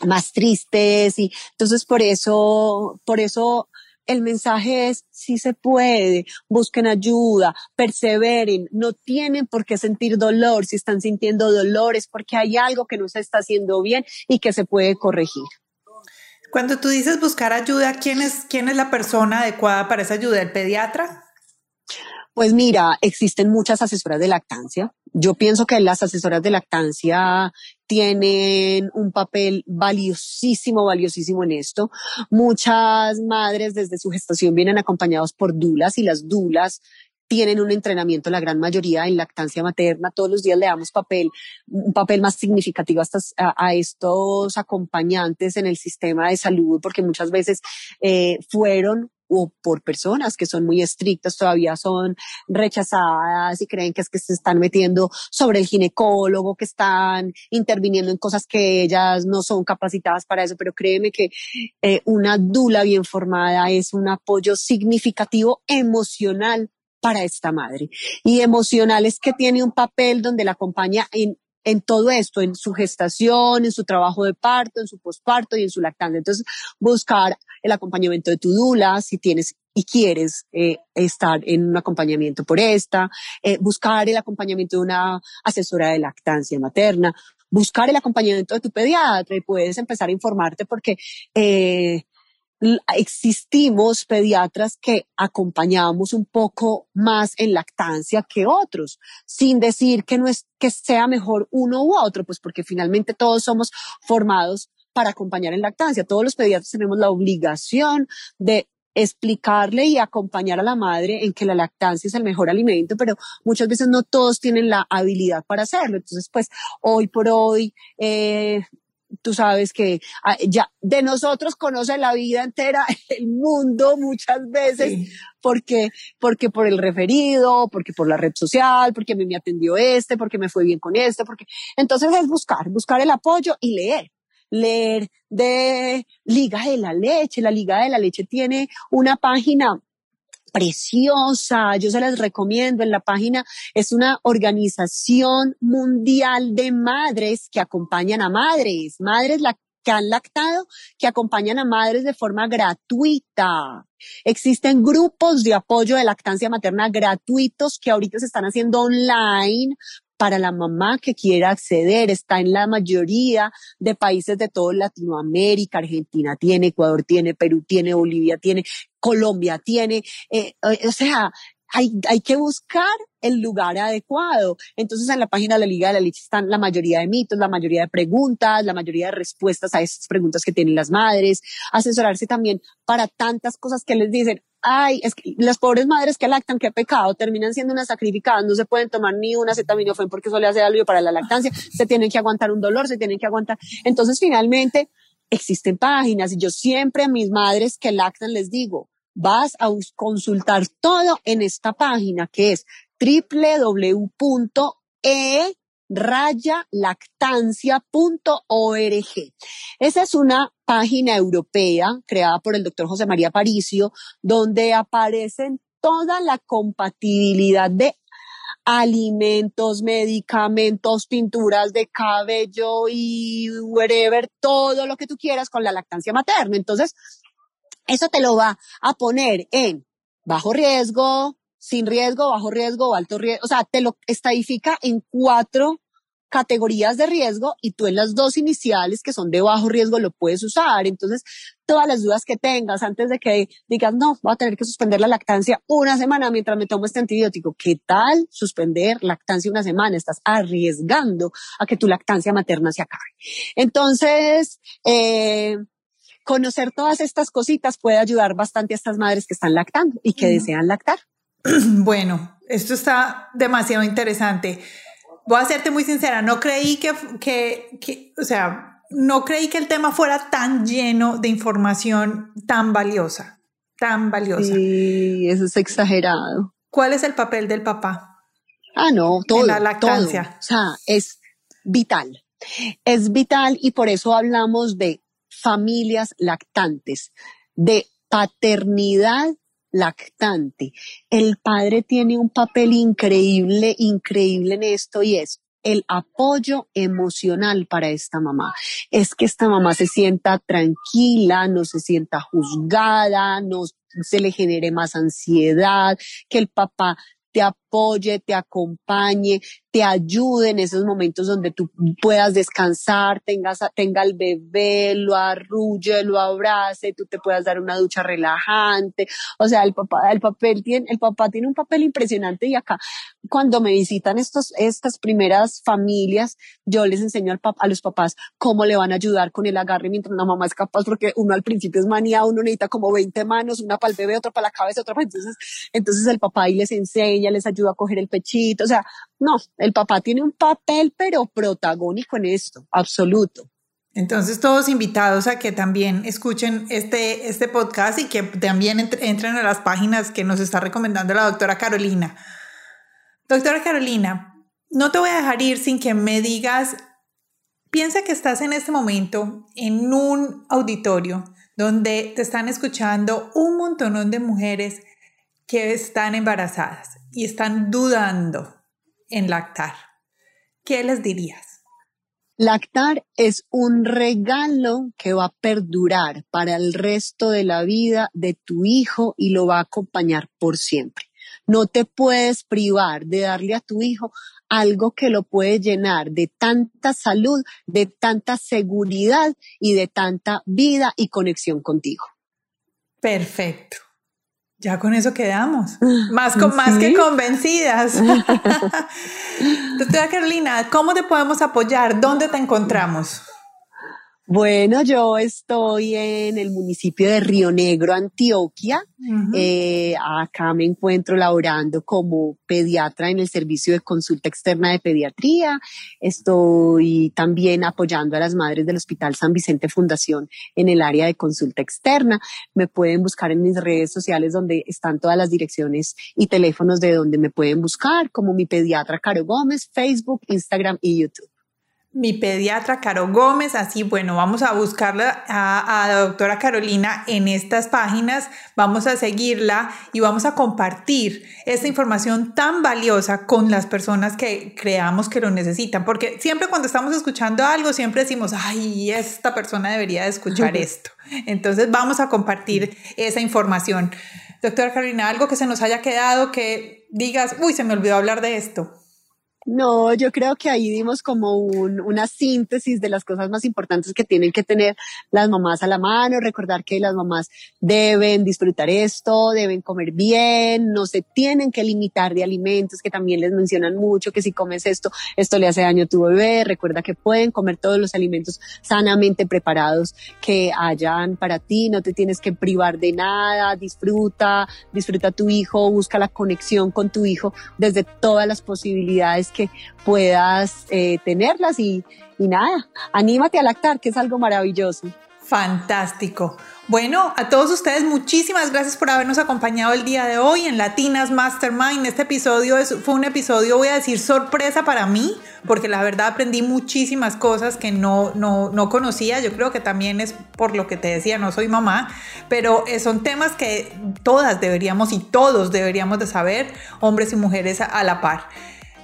A: más tristes y entonces por eso, por eso el mensaje es, si se puede, busquen ayuda, perseveren, no tienen por qué sentir dolor, si están sintiendo dolor es porque hay algo que no se está haciendo bien y que se puede corregir.
B: Cuando tú dices buscar ayuda, ¿quién es, quién es la persona adecuada para esa ayuda? ¿El pediatra?
A: Pues mira, existen muchas asesoras de lactancia. Yo pienso que las asesoras de lactancia tienen un papel valiosísimo, valiosísimo en esto. Muchas madres desde su gestación vienen acompañados por dulas y las dulas tienen un entrenamiento, la gran mayoría en lactancia materna. Todos los días le damos papel, un papel más significativo a, estos acompañantes en el sistema de salud, porque muchas veces eh, fueron o por personas que son muy estrictas, todavía son rechazadas y creen que es que se están metiendo sobre el ginecólogo, que están interviniendo en cosas que ellas no son capacitadas para eso, pero créeme que eh, una dula bien formada es un apoyo significativo emocional para esta madre. Y emocional es que tiene un papel donde la acompaña en, en todo esto, en su gestación, en su trabajo de parto, en su posparto y en su lactancia. Entonces, buscar el acompañamiento de tu dula, si tienes y quieres eh, estar en un acompañamiento por esta, eh, buscar el acompañamiento de una asesora de lactancia materna, buscar el acompañamiento de tu pediatra y puedes empezar a informarte porque eh, existimos pediatras que acompañamos un poco más en lactancia que otros, sin decir que no es que sea mejor uno u otro, pues porque finalmente todos somos formados para acompañar en lactancia. Todos los pediatras tenemos la obligación de explicarle y acompañar a la madre en que la lactancia es el mejor alimento, pero muchas veces no todos tienen la habilidad para hacerlo. Entonces, pues hoy por hoy eh, tú sabes que ah, ya de nosotros conoce la vida entera <laughs> el mundo muchas veces porque porque por el referido, porque por la red social, porque mí me atendió este, porque me fue bien con este, porque entonces es buscar, buscar el apoyo y leer. Leer de Liga de la Leche. La Liga de la Leche tiene una página preciosa, yo se las recomiendo en la página, es una organización mundial de madres que acompañan a madres, madres que han lactado, que acompañan a madres de forma gratuita. Existen grupos de apoyo de lactancia materna gratuitos que ahorita se están haciendo online para la mamá que quiera acceder. Está en la mayoría de países de toda Latinoamérica. Argentina tiene, Ecuador tiene, Perú tiene, Bolivia tiene, Colombia tiene. Eh, eh, o sea, hay, hay que buscar el lugar adecuado. Entonces, en la página de la Liga de la Leche están la mayoría de mitos, la mayoría de preguntas, la mayoría de respuestas a esas preguntas que tienen las madres, asesorarse también para tantas cosas que les dicen, ay, es que las pobres madres que lactan, qué pecado, terminan siendo unas sacrificadas, no se pueden tomar ni una acetaminofén porque eso le hace algo para la lactancia, se tienen que aguantar un dolor, se tienen que aguantar. Entonces, finalmente, existen páginas y yo siempre a mis madres que lactan les digo, vas a consultar todo en esta página que es www.e rayalactancia.org. Esa es una página europea creada por el doctor José María Paricio, donde aparecen toda la compatibilidad de alimentos, medicamentos, pinturas de cabello y whatever, todo lo que tú quieras con la lactancia materna. Entonces, eso te lo va a poner en bajo riesgo, sin riesgo, bajo riesgo, alto riesgo. O sea, te lo estadifica en cuatro categorías de riesgo y tú en las dos iniciales que son de bajo riesgo lo puedes usar. Entonces, todas las dudas que tengas antes de que digas, no, voy a tener que suspender la lactancia una semana mientras me tomo este antibiótico. ¿Qué tal suspender lactancia una semana? Estás arriesgando a que tu lactancia materna se acabe. Entonces, eh, conocer todas estas cositas puede ayudar bastante a estas madres que están lactando y que desean lactar. <clears throat>
B: Bueno, esto está demasiado interesante voy a serte muy sincera, no creí que, que, o sea, no creí que el tema fuera tan lleno de información tan valiosa, tan valiosa.
A: Sí, eso es exagerado.
B: ¿Cuál es el papel del papá?
A: Ah, no, todo. En
B: la lactancia.
A: O sea, es vital. Es vital y por eso hablamos de familias lactantes, de paternidad lactante. El padre tiene un papel increíble, increíble en esto y es el apoyo emocional para esta mamá. Es que esta mamá se sienta tranquila, no se sienta juzgada, no se le genere más ansiedad, que el papá te apoye, te acompañe, te ayude en esos momentos donde tú puedas descansar, tengas, tenga el bebé, lo arrulle, lo abrace, tú te puedas dar una ducha relajante. O sea, el papá, el papel tiene, el papá tiene un papel impresionante y acá cuando me visitan estos, estas primeras familias, yo les enseño al a los papás cómo le van a ayudar con el agarre mientras una mamá es capaz, porque uno al principio es manía, uno necesita como 20 manos, una para el bebé, otra para la cabeza, otra para entonces, entonces el papá ahí les enseña, les ayuda a coger el pechito, o sea, no, el papá tiene un papel, pero protagónico en esto, absoluto.
B: Entonces, todos invitados a que también escuchen este, este podcast y que también entren a las páginas que nos está recomendando la doctora Carolina. Doctora Carolina, no te voy a dejar ir sin que me digas, piensa que estás en este momento en un auditorio donde te están escuchando un montón de mujeres que están embarazadas y están dudando en lactar, ¿qué les dirías?
A: Lactar es un regalo que va a perdurar para el resto de la vida de tu hijo y lo va a acompañar por siempre. No te puedes privar de darle a tu hijo algo que lo puede llenar de tanta salud, de tanta seguridad y de tanta vida y conexión contigo.
B: Perfecto. Ya con eso quedamos. <laughs> Más, con, más que convencidas. <laughs> Doctora Carolina, ¿cómo te podemos apoyar? ¿Dónde te encontramos?
A: Bueno, yo estoy en el municipio de Río Negro, Antioquia. Eh, acá me encuentro laborando como pediatra en el servicio de consulta externa de pediatría. Estoy también apoyando a las madres del Hospital San Vicente Fundación en el área de consulta externa. Me pueden buscar en mis redes sociales donde están todas las direcciones y teléfonos de donde me pueden buscar, como mi pediatra Caro Gómez, Facebook, Instagram y YouTube
B: mi pediatra Caro Gómez. Así, bueno, vamos a buscarla a, la doctora Carolina en estas páginas, vamos a seguirla y vamos a compartir esta información tan valiosa con las personas que creamos que lo necesitan. Porque siempre cuando estamos escuchando algo, siempre decimos, ay, esta persona debería de escuchar <laughs> esto. Entonces vamos a compartir esa información. Doctora Carolina, algo que se nos haya quedado que digas, uy, se me olvidó hablar de esto.
A: No, yo creo que ahí dimos como un, una síntesis de las cosas más importantes que tienen que tener las mamás a la mano, recordar que las mamás deben disfrutar esto, deben comer bien, no se tienen que limitar de alimentos, que también les mencionan mucho, que si comes esto, esto le hace daño a tu bebé, recuerda que pueden comer todos los alimentos sanamente preparados que hayan para ti, no te tienes que privar de nada, disfruta, disfruta a tu hijo, busca la conexión con tu hijo desde todas las posibilidades que puedas eh, tenerlas y, y nada, anímate a lactar, que es algo maravilloso.
B: Fantástico. Bueno, a todos ustedes muchísimas gracias por habernos acompañado el día de hoy en Latinas Mastermind. Este episodio fue un episodio, voy a decir, sorpresa para mí, porque la verdad aprendí muchísimas cosas que no, no, no conocía. Yo creo que también es por lo que te decía, no soy mamá, pero eh, son temas que todas deberíamos y todos deberíamos de saber, hombres y mujeres a la par.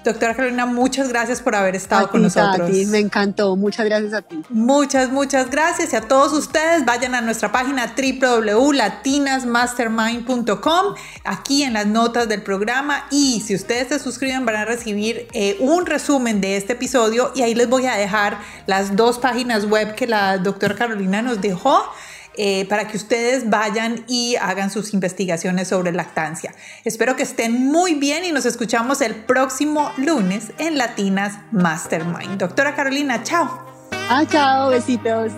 B: Doctora Carolina, muchas gracias por haber estado con nosotros.
A: ti, me encantó. Muchas gracias a ti.
B: Muchas, muchas gracias. Y a todos ustedes, vayan a nuestra página www.latinasmastermind.com, aquí en las notas del programa. Y si ustedes se suscriben, van a recibir eh, un resumen de este episodio. Y ahí les voy a dejar las dos páginas web que la doctora Carolina nos dejó. Eh, para que ustedes vayan y hagan sus investigaciones sobre lactancia. Espero que estén muy bien y nos escuchamos el próximo lunes en Latinas Mastermind. Doctora Carolina, chao.
A: Ah, chao, besitos.